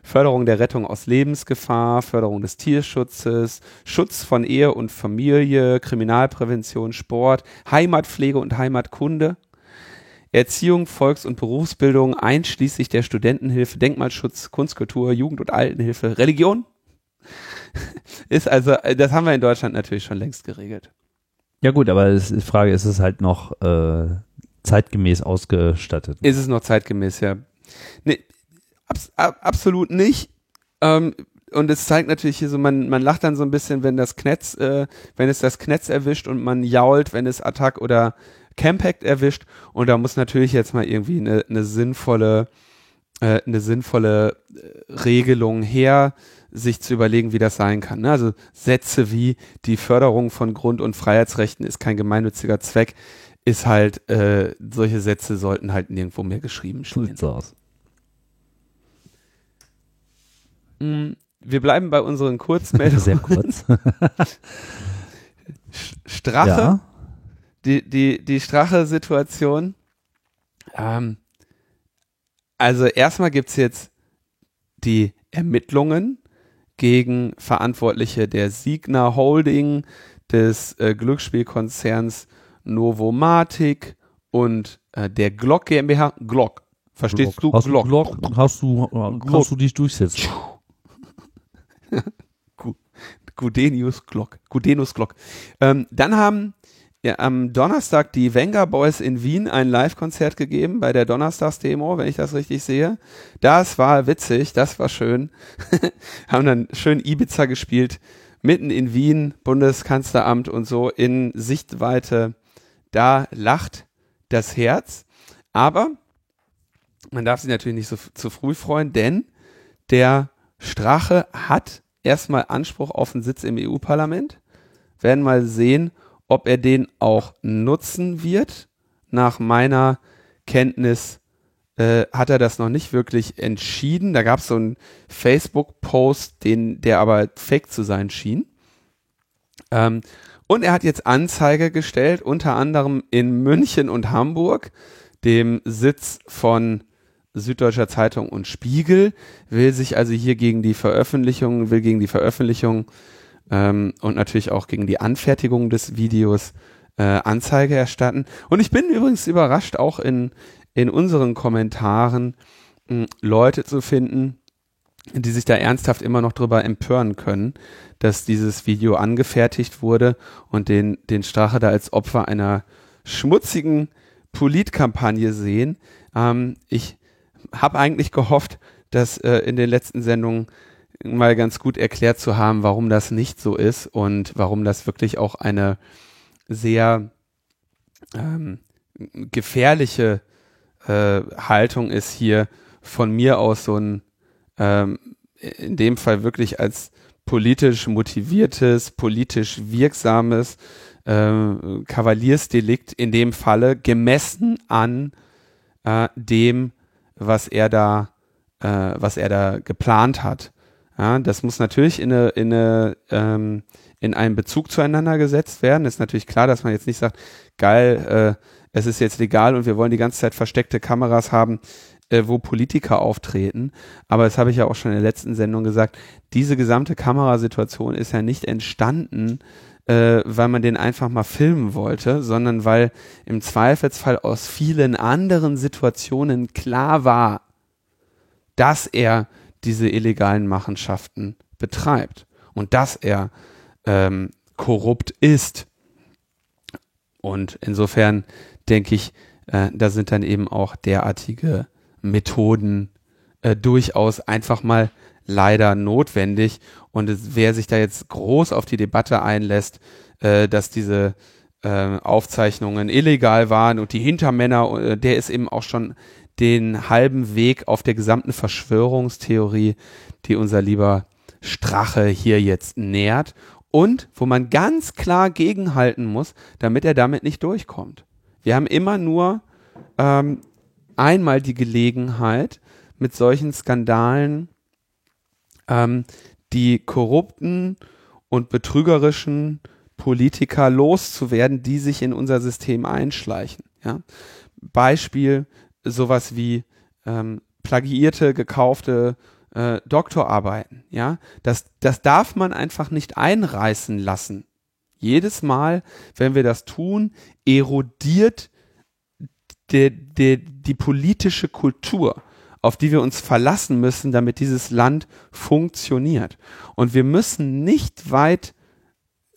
Förderung der Rettung aus Lebensgefahr, Förderung des Tierschutzes, Schutz von Ehe und Familie, Kriminalprävention, Sport, Heimatpflege und Heimatkunde, Erziehung, Volks- und Berufsbildung einschließlich der Studentenhilfe, Denkmalschutz, Kunstkultur, Jugend- und Altenhilfe, Religion. Ist also, das haben wir in Deutschland natürlich schon längst geregelt. Ja gut, aber die Frage ist es halt noch, äh, zeitgemäß ausgestattet. Ist es noch zeitgemäß, ja. Nee, abs ab, absolut nicht. Ähm, und es zeigt natürlich hier so, man, man lacht dann so ein bisschen, wenn das Knetz, äh, wenn es das Knetz erwischt und man jault, wenn es Attack oder Campact erwischt. Und da muss natürlich jetzt mal irgendwie eine, eine sinnvolle, äh, eine sinnvolle äh, Regelung her, sich zu überlegen, wie das sein kann. Ne? Also Sätze wie die Förderung von Grund- und Freiheitsrechten ist kein gemeinnütziger Zweck, ist halt, äh, solche Sätze sollten halt nirgendwo mehr geschrieben stehen. So aus. Wir bleiben bei unseren Kurzmeldungen. Sehr kurz. Strache, ja. die, die, die Strache-Situation. Ähm, also erstmal gibt's jetzt die Ermittlungen gegen Verantwortliche der Signa Holding, des äh, Glücksspielkonzerns Novomatic und äh, der Glock GmbH. Glock. Verstehst du? Hast Glock. Glock? Hast du, kannst du dich durchsetzen? Gudenius Glock. Gudenus Glock. Ähm, dann haben ja, am Donnerstag die Venga Boys in Wien ein Live-Konzert gegeben bei der Donnerstagsdemo, wenn ich das richtig sehe. Das war witzig, das war schön. haben dann schön Ibiza gespielt, mitten in Wien, Bundeskanzleramt und so in Sichtweite. Da lacht das Herz. Aber man darf sich natürlich nicht so zu früh freuen, denn der Strache hat erstmal Anspruch auf einen Sitz im EU-Parlament. Werden mal sehen, ob er den auch nutzen wird. Nach meiner Kenntnis äh, hat er das noch nicht wirklich entschieden. Da gab es so einen Facebook-Post, der aber fake zu sein schien. Ähm, und er hat jetzt Anzeige gestellt, unter anderem in München und Hamburg, dem Sitz von Süddeutscher Zeitung und Spiegel, will sich also hier gegen die Veröffentlichung, will gegen die Veröffentlichung ähm, und natürlich auch gegen die Anfertigung des Videos äh, Anzeige erstatten. Und ich bin übrigens überrascht, auch in, in unseren Kommentaren mh, Leute zu finden, die sich da ernsthaft immer noch drüber empören können, dass dieses Video angefertigt wurde und den, den Strache da als Opfer einer schmutzigen Politkampagne sehen. Ähm, ich habe eigentlich gehofft, dass äh, in den letzten Sendungen mal ganz gut erklärt zu haben, warum das nicht so ist und warum das wirklich auch eine sehr ähm, gefährliche äh, Haltung ist, hier von mir aus so ein, ähm, in dem Fall wirklich als politisch motiviertes, politisch wirksames äh, Kavaliersdelikt in dem Falle gemessen an äh, dem, was er da, äh, was er da geplant hat. Ja, das muss natürlich in eine, in eine, ähm, in einen Bezug zueinander gesetzt werden. Ist natürlich klar, dass man jetzt nicht sagt, geil, äh, es ist jetzt legal und wir wollen die ganze Zeit versteckte Kameras haben, äh, wo Politiker auftreten. Aber das habe ich ja auch schon in der letzten Sendung gesagt. Diese gesamte Kamerasituation ist ja nicht entstanden, äh, weil man den einfach mal filmen wollte, sondern weil im Zweifelsfall aus vielen anderen Situationen klar war, dass er diese illegalen Machenschaften betreibt und dass er ähm, korrupt ist. Und insofern denke ich, äh, da sind dann eben auch derartige Methoden äh, durchaus einfach mal leider notwendig. Und wer sich da jetzt groß auf die Debatte einlässt, äh, dass diese äh, Aufzeichnungen illegal waren und die Hintermänner, äh, der ist eben auch schon den halben Weg auf der gesamten Verschwörungstheorie, die unser lieber Strache hier jetzt nährt und wo man ganz klar gegenhalten muss, damit er damit nicht durchkommt. Wir haben immer nur ähm, einmal die Gelegenheit, mit solchen Skandalen ähm, die korrupten und betrügerischen Politiker loszuwerden, die sich in unser System einschleichen. Ja? Beispiel sowas wie ähm, plagiierte, gekaufte äh, Doktorarbeiten. Ja, das, das darf man einfach nicht einreißen lassen. Jedes Mal, wenn wir das tun, erodiert der, der, die politische Kultur, auf die wir uns verlassen müssen, damit dieses Land funktioniert. Und wir müssen nicht weit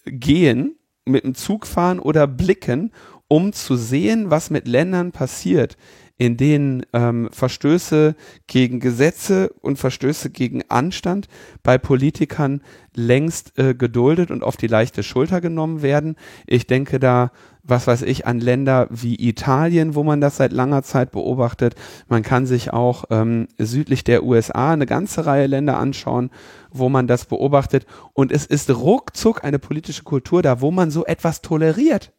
gehen, mit dem Zug fahren oder blicken, um zu sehen, was mit Ländern passiert, in denen ähm, Verstöße gegen Gesetze und Verstöße gegen Anstand bei Politikern längst äh, geduldet und auf die leichte Schulter genommen werden. Ich denke da, was weiß ich, an Länder wie Italien, wo man das seit langer Zeit beobachtet. Man kann sich auch ähm, südlich der USA eine ganze Reihe Länder anschauen, wo man das beobachtet. Und es ist ruckzuck eine politische Kultur da, wo man so etwas toleriert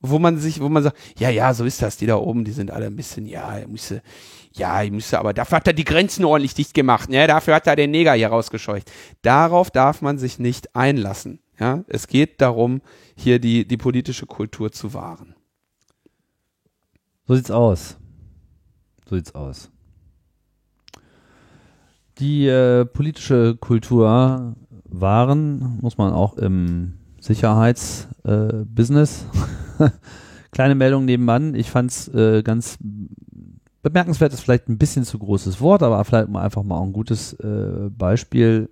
wo man sich, wo man sagt, ja, ja, so ist das, die da oben, die sind alle ein bisschen, ja, müsste, ja, ich müsste, aber dafür hat er die Grenzen ordentlich dicht gemacht, ne, dafür hat er den Neger hier rausgescheucht. Darauf darf man sich nicht einlassen, ja. Es geht darum, hier die, die politische Kultur zu wahren. So sieht's aus. So sieht's aus. Die äh, politische Kultur wahren muss man auch im Sicherheitsbusiness äh, Kleine Meldung nebenan. Ich fand es äh, ganz bemerkenswert, ist vielleicht ein bisschen zu großes Wort, aber vielleicht mal einfach mal ein gutes äh, Beispiel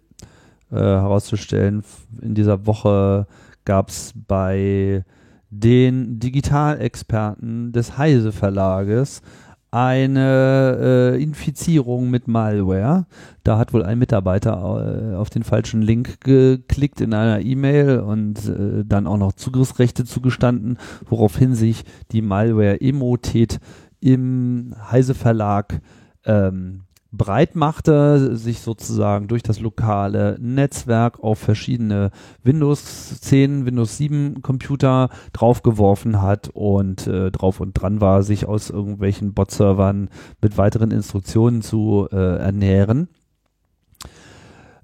äh, herauszustellen. In dieser Woche gab es bei den Digitalexperten des Heise Verlages eine äh, Infizierung mit Malware. Da hat wohl ein Mitarbeiter äh, auf den falschen Link geklickt in einer E-Mail und äh, dann auch noch Zugriffsrechte zugestanden, woraufhin sich die Malware Emotet im Heise Verlag ähm, breit machte, sich sozusagen durch das lokale Netzwerk auf verschiedene Windows 10, Windows 7 Computer draufgeworfen hat und äh, drauf und dran war, sich aus irgendwelchen Bot-Servern mit weiteren Instruktionen zu äh, ernähren.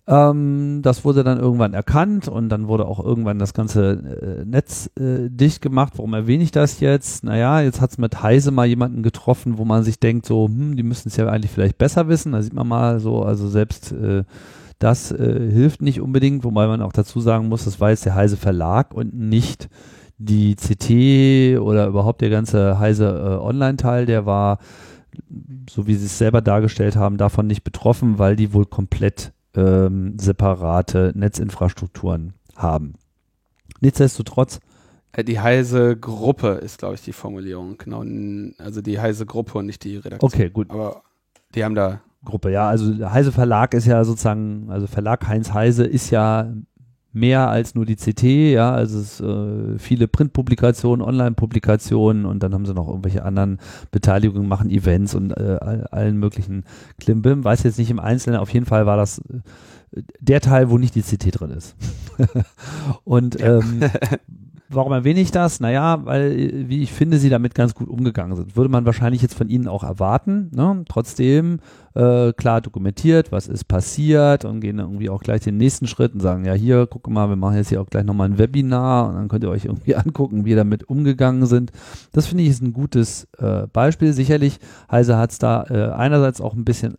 Ähm, das wurde dann irgendwann erkannt und dann wurde auch irgendwann das ganze äh, Netz äh, dicht gemacht. Warum erwähne ich das jetzt? Naja, jetzt hat es mit Heise mal jemanden getroffen, wo man sich denkt, so, hm, die müssen es ja eigentlich vielleicht besser wissen. Da sieht man mal so, also selbst äh, das äh, hilft nicht unbedingt, wobei man auch dazu sagen muss, das war jetzt der Heise Verlag und nicht die CT oder überhaupt der ganze Heise äh, Online-Teil, der war, so wie sie es selber dargestellt haben, davon nicht betroffen, weil die wohl komplett ähm, separate Netzinfrastrukturen haben. Nichtsdestotrotz. Äh, die Heise Gruppe ist, glaube ich, die Formulierung. Genau, also die Heise Gruppe und nicht die Redaktion. Okay, gut. Aber die haben da. Gruppe, ja. Also der Heise Verlag ist ja sozusagen, also Verlag Heinz Heise ist ja mehr als nur die CT, ja, also es äh, viele Printpublikationen, Online-Publikationen und dann haben sie noch irgendwelche anderen Beteiligungen, machen Events und äh, allen möglichen Klimbim. Weiß jetzt nicht im Einzelnen, auf jeden Fall war das äh, der Teil, wo nicht die CT drin ist. und ähm, Warum erwähne ich das? Naja, weil, wie ich finde, sie damit ganz gut umgegangen sind. Würde man wahrscheinlich jetzt von ihnen auch erwarten. Ne? Trotzdem äh, klar dokumentiert, was ist passiert und gehen irgendwie auch gleich den nächsten Schritt und sagen, ja hier, guck mal, wir machen jetzt hier auch gleich nochmal ein Webinar und dann könnt ihr euch irgendwie angucken, wie damit umgegangen sind. Das finde ich ist ein gutes äh, Beispiel. Sicherlich, Heise hat es da äh, einerseits auch ein bisschen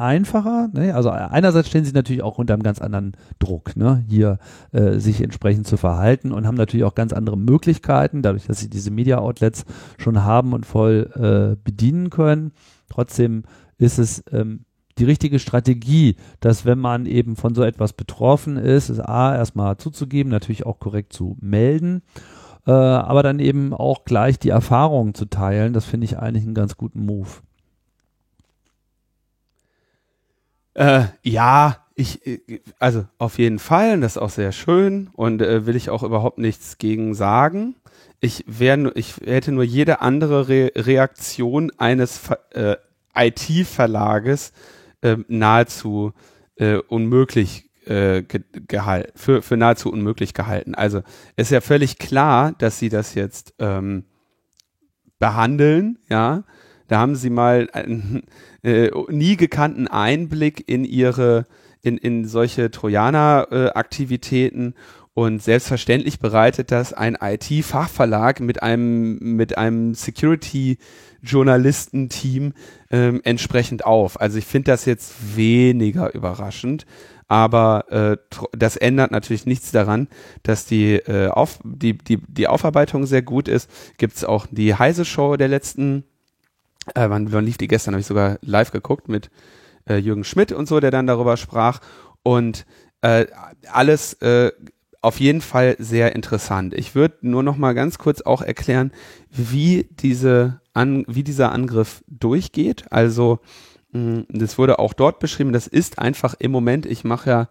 einfacher. Ne? Also einerseits stehen sie natürlich auch unter einem ganz anderen Druck, ne? hier äh, sich entsprechend zu verhalten und haben natürlich auch ganz andere Möglichkeiten, dadurch, dass sie diese Media-Outlets schon haben und voll äh, bedienen können. Trotzdem ist es ähm, die richtige Strategie, dass wenn man eben von so etwas betroffen ist, ist A, erstmal zuzugeben, natürlich auch korrekt zu melden, äh, aber dann eben auch gleich die Erfahrungen zu teilen. Das finde ich eigentlich einen ganz guten Move. Äh, ja, ich, äh, also auf jeden Fall, und das ist auch sehr schön und äh, will ich auch überhaupt nichts gegen sagen. Ich, wär, ich hätte nur jede andere Re Reaktion eines äh, IT-Verlages äh, nahezu äh, unmöglich äh, ge gehalten, für, für nahezu unmöglich gehalten. Also ist ja völlig klar, dass sie das jetzt ähm, behandeln, ja, da haben sie mal einen äh, nie gekannten Einblick in ihre, in, in solche Trojaner-Aktivitäten und selbstverständlich bereitet das ein IT-Fachverlag mit einem, mit einem Security-Journalistenteam ähm, entsprechend auf. Also ich finde das jetzt weniger überraschend, aber äh, das ändert natürlich nichts daran, dass die, äh, auf, die, die, die Aufarbeitung sehr gut ist. Gibt es auch die Heise Show der letzten äh, wann, wann lief die gestern? Habe ich sogar live geguckt mit äh, Jürgen Schmidt und so, der dann darüber sprach. Und äh, alles, äh, auf jeden Fall sehr interessant. Ich würde nur noch mal ganz kurz auch erklären, wie diese an, wie dieser Angriff durchgeht. Also mh, das wurde auch dort beschrieben. Das ist einfach im Moment. Ich mache ja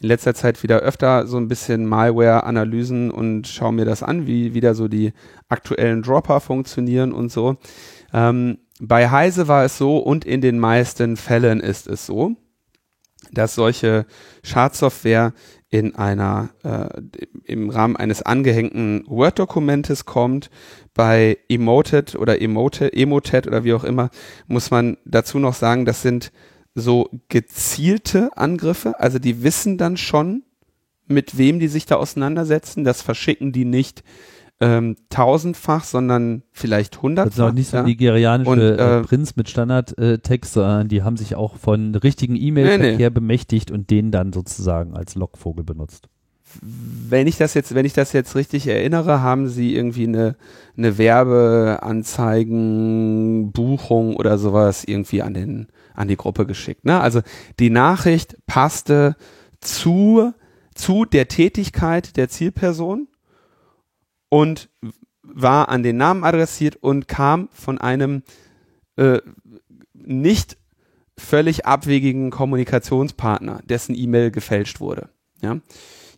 in letzter Zeit wieder öfter so ein bisschen Malware-Analysen und schaue mir das an, wie wieder so die aktuellen Dropper funktionieren und so. Ähm, bei Heise war es so und in den meisten Fällen ist es so, dass solche Schadsoftware in einer äh, im Rahmen eines angehängten Word-Dokumentes kommt. Bei Emoted oder Emote, Emotet oder wie auch immer muss man dazu noch sagen, das sind so gezielte Angriffe. Also die wissen dann schon, mit wem die sich da auseinandersetzen. Das verschicken die nicht ähm, tausendfach, sondern vielleicht hundertfach. Das ist auch nicht so ein nigerianischer äh, äh, Prinz mit Standardtext, sondern die haben sich auch von richtigen E-Mail-Verkehr Nee, nee. bemächtigt und den dann sozusagen als Lockvogel benutzt. wenn ich das jetzt, wenn ich das jetzt richtig erinnere, haben sie irgendwie eine, eine Werbeanzeigen, Buchung oder sowas irgendwie an den, an die Gruppe geschickt. Ne? Also die Nachricht passte zu, zu der Tätigkeit der Zielperson und war an den Namen adressiert und kam von einem äh, nicht völlig abwegigen Kommunikationspartner, dessen E-Mail gefälscht wurde. Ja?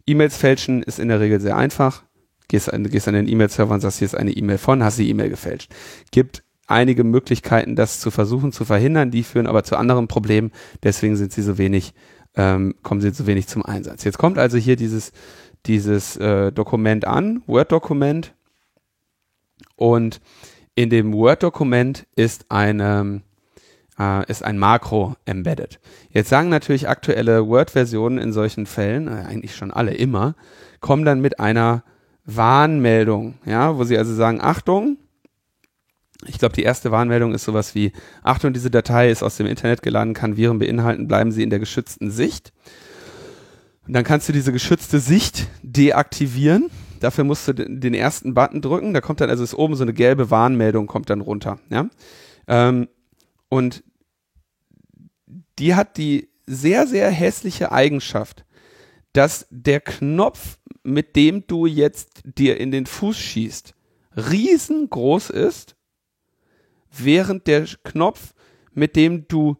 E-Mails fälschen ist in der Regel sehr einfach. Gehst an, gehst an den E-Mail-Server und sagst, hier ist eine E-Mail von, hast die E-Mail gefälscht. Gibt einige Möglichkeiten, das zu versuchen zu verhindern, die führen aber zu anderen Problemen, deswegen sind sie so wenig, ähm, kommen sie so wenig zum Einsatz. Jetzt kommt also hier dieses, dieses äh, Dokument an, Word-Dokument, und in dem Word-Dokument ist äh, ist ein Makro embedded. Jetzt sagen natürlich aktuelle Word-Versionen in solchen Fällen, äh, eigentlich schon alle immer, kommen dann mit einer Warnmeldung, ja, wo sie also sagen, Achtung, ich glaube, die erste Warnmeldung ist sowas wie, Achtung, diese Datei ist aus dem Internet geladen, kann Viren beinhalten, bleiben Sie in der geschützten Sicht. Und dann kannst du diese geschützte Sicht deaktivieren. Dafür musst du den ersten Button drücken. Da kommt dann, also ist oben so eine gelbe Warnmeldung, kommt dann runter. Ja? Ähm, und die hat die sehr, sehr hässliche Eigenschaft, dass der Knopf, mit dem du jetzt dir in den Fuß schießt, riesengroß ist, während der Knopf, mit dem du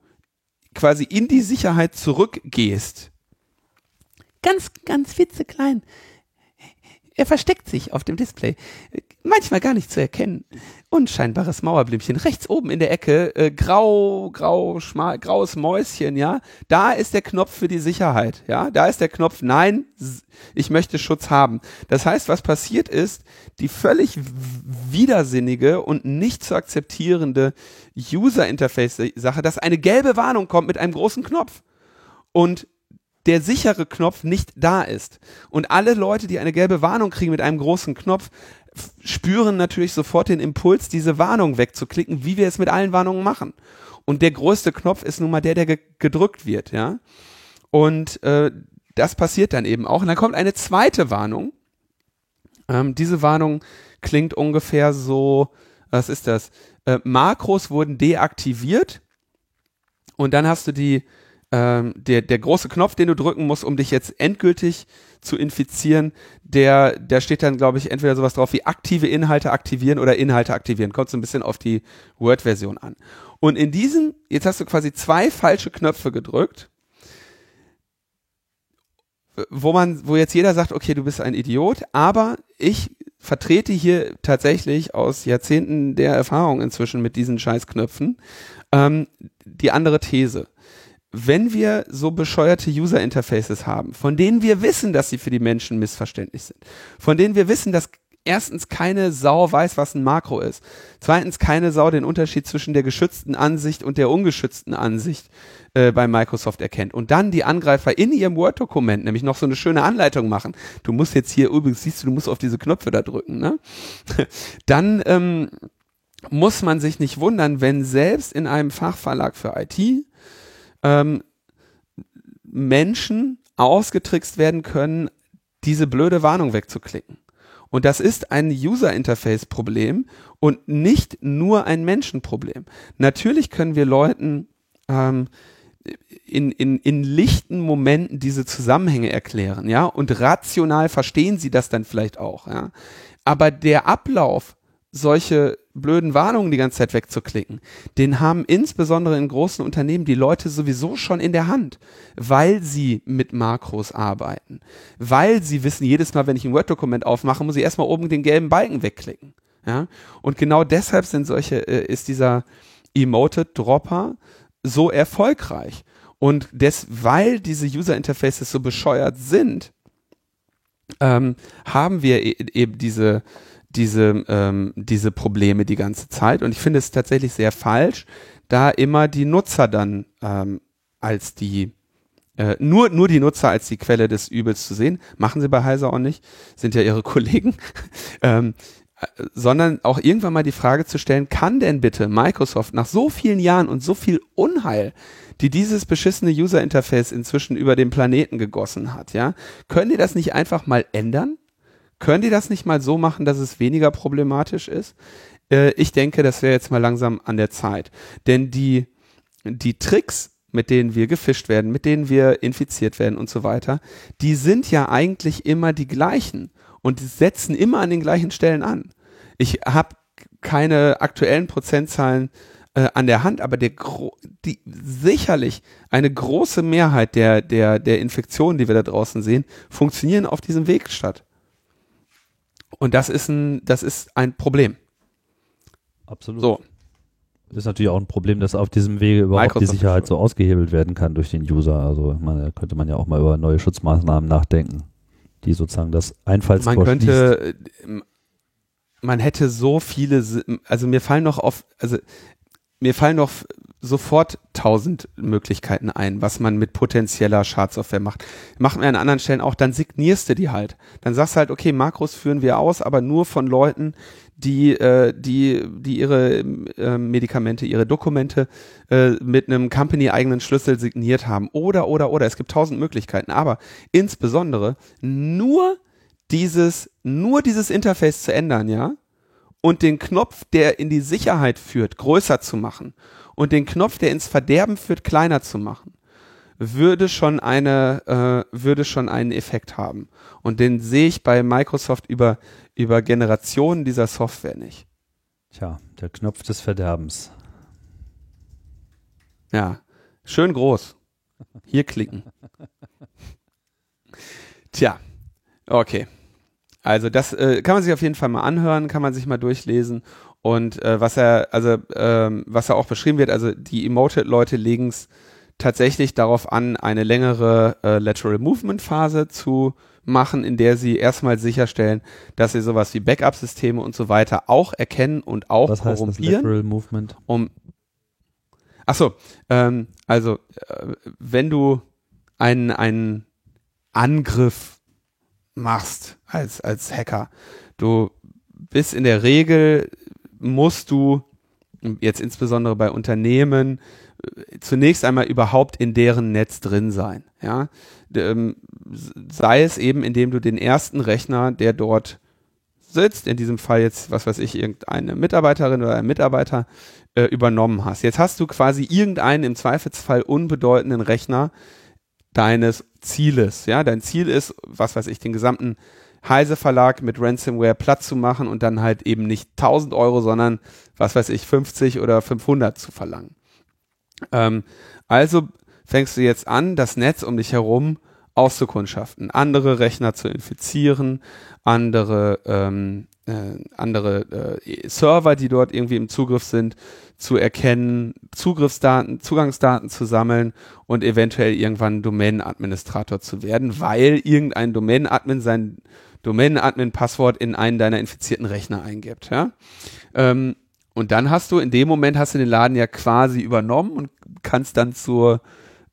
quasi in die Sicherheit zurückgehst, ganz, ganz witzeklein. Er versteckt sich auf dem Display. Manchmal gar nicht zu erkennen. Unscheinbares Mauerblümchen. Rechts oben in der Ecke, äh, grau, grau, schmal, graues Mäuschen, ja. Da ist der Knopf für die Sicherheit, ja. Da ist der Knopf, nein, ich möchte Schutz haben. Das heißt, was passiert ist, die völlig widersinnige und nicht zu akzeptierende User-Interface-Sache, dass eine gelbe Warnung kommt mit einem großen Knopf. Und der sichere Knopf nicht da ist. Und alle Leute, die eine gelbe Warnung kriegen mit einem großen Knopf, spüren natürlich sofort den Impuls, diese Warnung wegzuklicken, wie wir es mit allen Warnungen machen. Und der größte Knopf ist nun mal der, der ge gedrückt wird, ja. Und äh, das passiert dann eben auch. Und dann kommt eine zweite Warnung. Ähm, diese Warnung klingt ungefähr so, was ist das? Äh, Makros wurden deaktiviert und dann hast du die, ähm, der, der große Knopf, den du drücken musst, um dich jetzt endgültig zu infizieren, der, der steht dann, glaube ich, entweder sowas drauf wie aktive Inhalte aktivieren oder Inhalte aktivieren. Kommt so ein bisschen auf die Word-Version an. Und in diesem, jetzt hast du quasi zwei falsche Knöpfe gedrückt, wo man, wo jetzt jeder sagt, okay, du bist ein Idiot, aber ich vertrete hier tatsächlich aus Jahrzehnten der Erfahrung inzwischen mit diesen Scheißknöpfen ähm, die andere These. Wenn wir so bescheuerte User Interfaces haben, von denen wir wissen, dass sie für die Menschen missverständlich sind, von denen wir wissen, dass erstens keine Sau weiß, was ein Makro ist, zweitens keine Sau den Unterschied zwischen der geschützten Ansicht und der ungeschützten Ansicht äh, bei Microsoft erkennt und dann die Angreifer in ihrem Word-Dokument nämlich noch so eine schöne Anleitung machen. Du musst jetzt hier übrigens siehst du, du musst auf diese Knöpfe da drücken, ne? Dann ähm, muss man sich nicht wundern, wenn selbst in einem Fachverlag für IT ähm, Menschen ausgetrickst werden können, diese blöde Warnung wegzuklicken. Und das ist ein User-Interface-Problem und nicht nur ein Menschenproblem. Natürlich können wir Leuten ähm, in, in, in lichten Momenten diese Zusammenhänge erklären, ja, und rational verstehen sie das dann vielleicht auch, ja. Aber der Ablauf, solche blöden Warnungen die ganze Zeit wegzuklicken, den haben insbesondere in großen Unternehmen die Leute sowieso schon in der Hand, weil sie mit Makros arbeiten, weil sie wissen, jedes Mal, wenn ich ein Word-Dokument aufmache, muss ich erstmal oben den gelben Balken wegklicken. Ja? Und genau deshalb sind solche, äh, ist dieser Emoted Dropper so erfolgreich. Und des, weil diese User Interfaces so bescheuert sind, ähm, haben wir e eben diese, diese, ähm, diese Probleme die ganze Zeit. Und ich finde es tatsächlich sehr falsch, da immer die Nutzer dann ähm, als die äh, nur, nur die Nutzer als die Quelle des Übels zu sehen. Machen sie bei Heiser auch nicht, sind ja ihre Kollegen. ähm, äh, sondern auch irgendwann mal die Frage zu stellen, kann denn bitte Microsoft nach so vielen Jahren und so viel Unheil, die dieses beschissene User Interface inzwischen über den Planeten gegossen hat, ja, können die das nicht einfach mal ändern? Können die das nicht mal so machen, dass es weniger problematisch ist? Äh, ich denke, das wäre jetzt mal langsam an der Zeit. Denn die, die Tricks, mit denen wir gefischt werden, mit denen wir infiziert werden und so weiter, die sind ja eigentlich immer die gleichen und setzen immer an den gleichen Stellen an. Ich habe keine aktuellen Prozentzahlen äh, an der Hand, aber der die sicherlich eine große Mehrheit der der der Infektionen, die wir da draußen sehen, funktionieren auf diesem Weg statt. Und das ist ein, das ist ein Problem. Absolut. So. Das ist natürlich auch ein Problem, dass auf diesem Wege überhaupt Microsoft die Sicherheit so ausgehebelt werden kann durch den User. Also meine, da könnte man ja auch mal über neue Schutzmaßnahmen nachdenken, die sozusagen das Einfallstor Man könnte, schließt. man hätte so viele, also mir fallen noch auf, also mir fallen noch sofort tausend Möglichkeiten ein, was man mit potenzieller Schadsoftware macht. Machen wir an anderen Stellen auch, dann signierst du die halt. Dann sagst du halt, okay, Makros führen wir aus, aber nur von Leuten, die, äh, die, die ihre äh, Medikamente, ihre Dokumente äh, mit einem Company-eigenen Schlüssel signiert haben. Oder, oder, oder. Es gibt tausend Möglichkeiten. Aber insbesondere nur dieses, nur dieses Interface zu ändern, ja, und den Knopf, der in die Sicherheit führt, größer zu machen und den Knopf, der ins Verderben führt, kleiner zu machen, würde schon eine, äh, würde schon einen Effekt haben. Und den sehe ich bei Microsoft über, über Generationen dieser Software nicht. Tja, der Knopf des Verderbens. Ja, schön groß. Hier klicken. Tja, okay. Also das äh, kann man sich auf jeden Fall mal anhören, kann man sich mal durchlesen und äh, was er, also ähm, was er auch beschrieben wird, also die Emoted-Leute legen es tatsächlich darauf an, eine längere äh, Lateral Movement Phase zu machen, in der sie erstmal sicherstellen, dass sie sowas wie Backup-Systeme und so weiter auch erkennen und auch Was heißt das Lateral Movement? Um Achso, ähm, also äh, wenn du einen, einen Angriff machst als, als Hacker, du bist in der Regel musst du jetzt insbesondere bei Unternehmen äh, zunächst einmal überhaupt in deren Netz drin sein. Ja? Ähm, sei es eben, indem du den ersten Rechner, der dort sitzt, in diesem Fall jetzt, was weiß ich, irgendeine Mitarbeiterin oder ein Mitarbeiter äh, übernommen hast. Jetzt hast du quasi irgendeinen im Zweifelsfall unbedeutenden Rechner deines Zieles. Ja, dein Ziel ist, was weiß ich, den gesamten Heise Verlag mit Ransomware platt zu machen und dann halt eben nicht 1000 Euro, sondern was weiß ich, 50 oder 500 zu verlangen. Ähm, also fängst du jetzt an, das Netz um dich herum auszukundschaften, andere Rechner zu infizieren, andere, ähm, äh, andere äh, Server, die dort irgendwie im Zugriff sind, zu erkennen, Zugriffsdaten, Zugangsdaten zu sammeln und eventuell irgendwann Domain-Administrator zu werden, weil irgendein Domain-Admin sein Domain-Admin-Passwort in einen deiner infizierten Rechner eingibt. Ja? Ähm, und dann hast du, in dem Moment hast du den Laden ja quasi übernommen und kannst dann zur,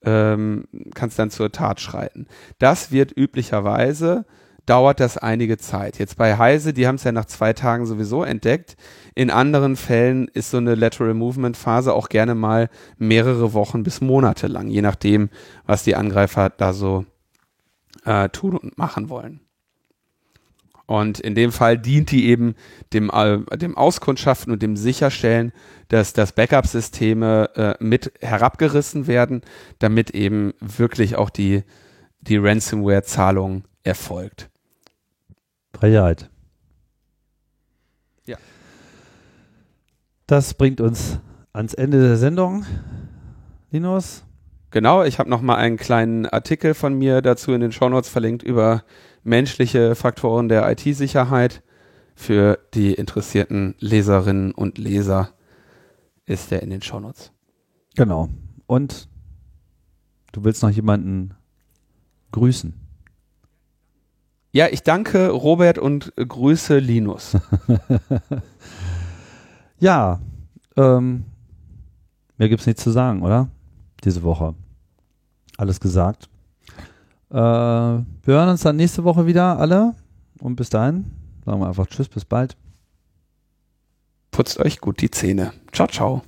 ähm, kannst dann zur Tat schreiten. Das wird üblicherweise, dauert das einige Zeit. Jetzt bei Heise, die haben es ja nach zwei Tagen sowieso entdeckt. In anderen Fällen ist so eine Lateral Movement Phase auch gerne mal mehrere Wochen bis Monate lang, je nachdem, was die Angreifer da so äh, tun und machen wollen. Und in dem Fall dient die eben dem, äh, dem Auskundschaften und dem Sicherstellen, dass, dass Backup-Systeme äh, mit herabgerissen werden, damit eben wirklich auch die, die Ransomware-Zahlung erfolgt. Freiheit. Ja. Das bringt uns ans Ende der Sendung. Linus? Genau, ich habe noch mal einen kleinen Artikel von mir dazu in den Shownotes verlinkt über menschliche Faktoren der IT-Sicherheit. Für die interessierten Leserinnen und Leser ist der in den Shownotes. Genau. Und du willst noch jemanden grüßen. Ja, ich danke Robert und grüße Linus. ja, ähm, mehr gibt's nichts zu sagen, oder? Diese Woche. Alles gesagt. Äh, wir hören uns dann nächste Woche wieder alle. Und bis dahin sagen wir einfach Tschüss, bis bald. Putzt euch gut die Zähne. Ciao, ciao.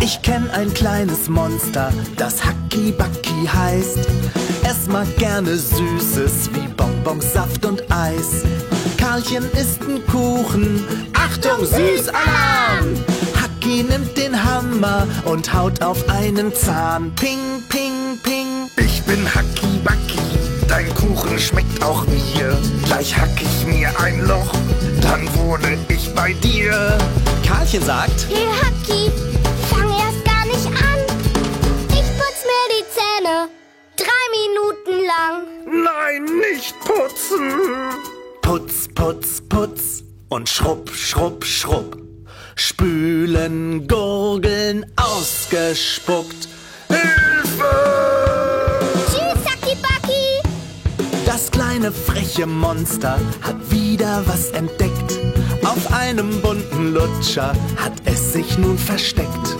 Ich kenn ein kleines Monster, das Hacky Bucky heißt. Es mag gerne Süßes wie Bonbons, Saft und Eis. Karlchen isst einen Kuchen. Achtung, Süßalarm! Hacky nimmt den Hammer und haut auf einen Zahn. Ping, ping, ping. Ich bin Hacky Bucky, dein Kuchen schmeckt auch mir. Gleich hack ich mir ein Loch, dann wohne ich bei dir. Karlchen sagt, Hey Hacky, fang erst gar nicht an. Ich putz mir die Zähne. Drei Minuten lang. Nein, nicht putzen. Putz, putz, putz und schrupp, schrupp, schrupp. Spülen, gurgeln, ausgespuckt. Tschüss, Hacky Bucky. Das kleine freche Monster hat wieder was entdeckt. Auf einem bunten Lutscher hat es sich nun versteckt.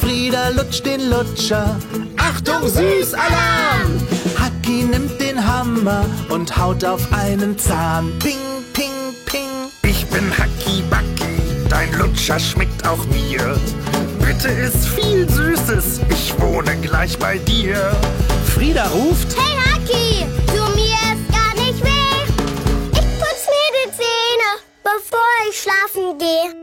Frieda lutscht den Lutscher. Achtung, Süßalarm! Hacky nimmt den Hammer und haut auf einen Zahn. Ping, ping, ping. Ich bin Hacky Dein Lutscher schmeckt auch mir. Bitte isst viel Süßes, ich wohne gleich bei dir. Frieda ruft. Hey Hacky, tu mir ist gar nicht weh. Ich putz mir die Zähne, bevor ich schlafen gehe.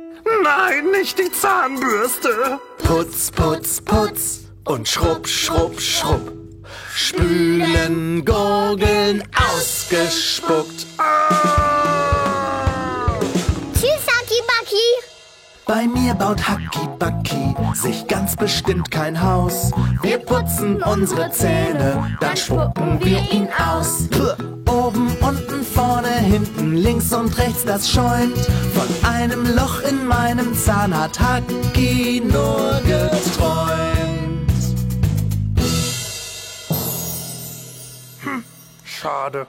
Nein, nicht die Zahnbürste. Putz, putz, putz und schrupp, schrupp, schrupp. Spülen, gurgeln, ausgespuckt. Tschüss, Bei mir baut Hacky Bucky sich ganz bestimmt kein Haus. Wir putzen unsere Zähne, dann spucken wir ihn aus. Oben, unten, vorne, hinten, links und rechts, das schäumt. Von einem Loch in meinem Zahn hat Hacky nur geträumt. Schade.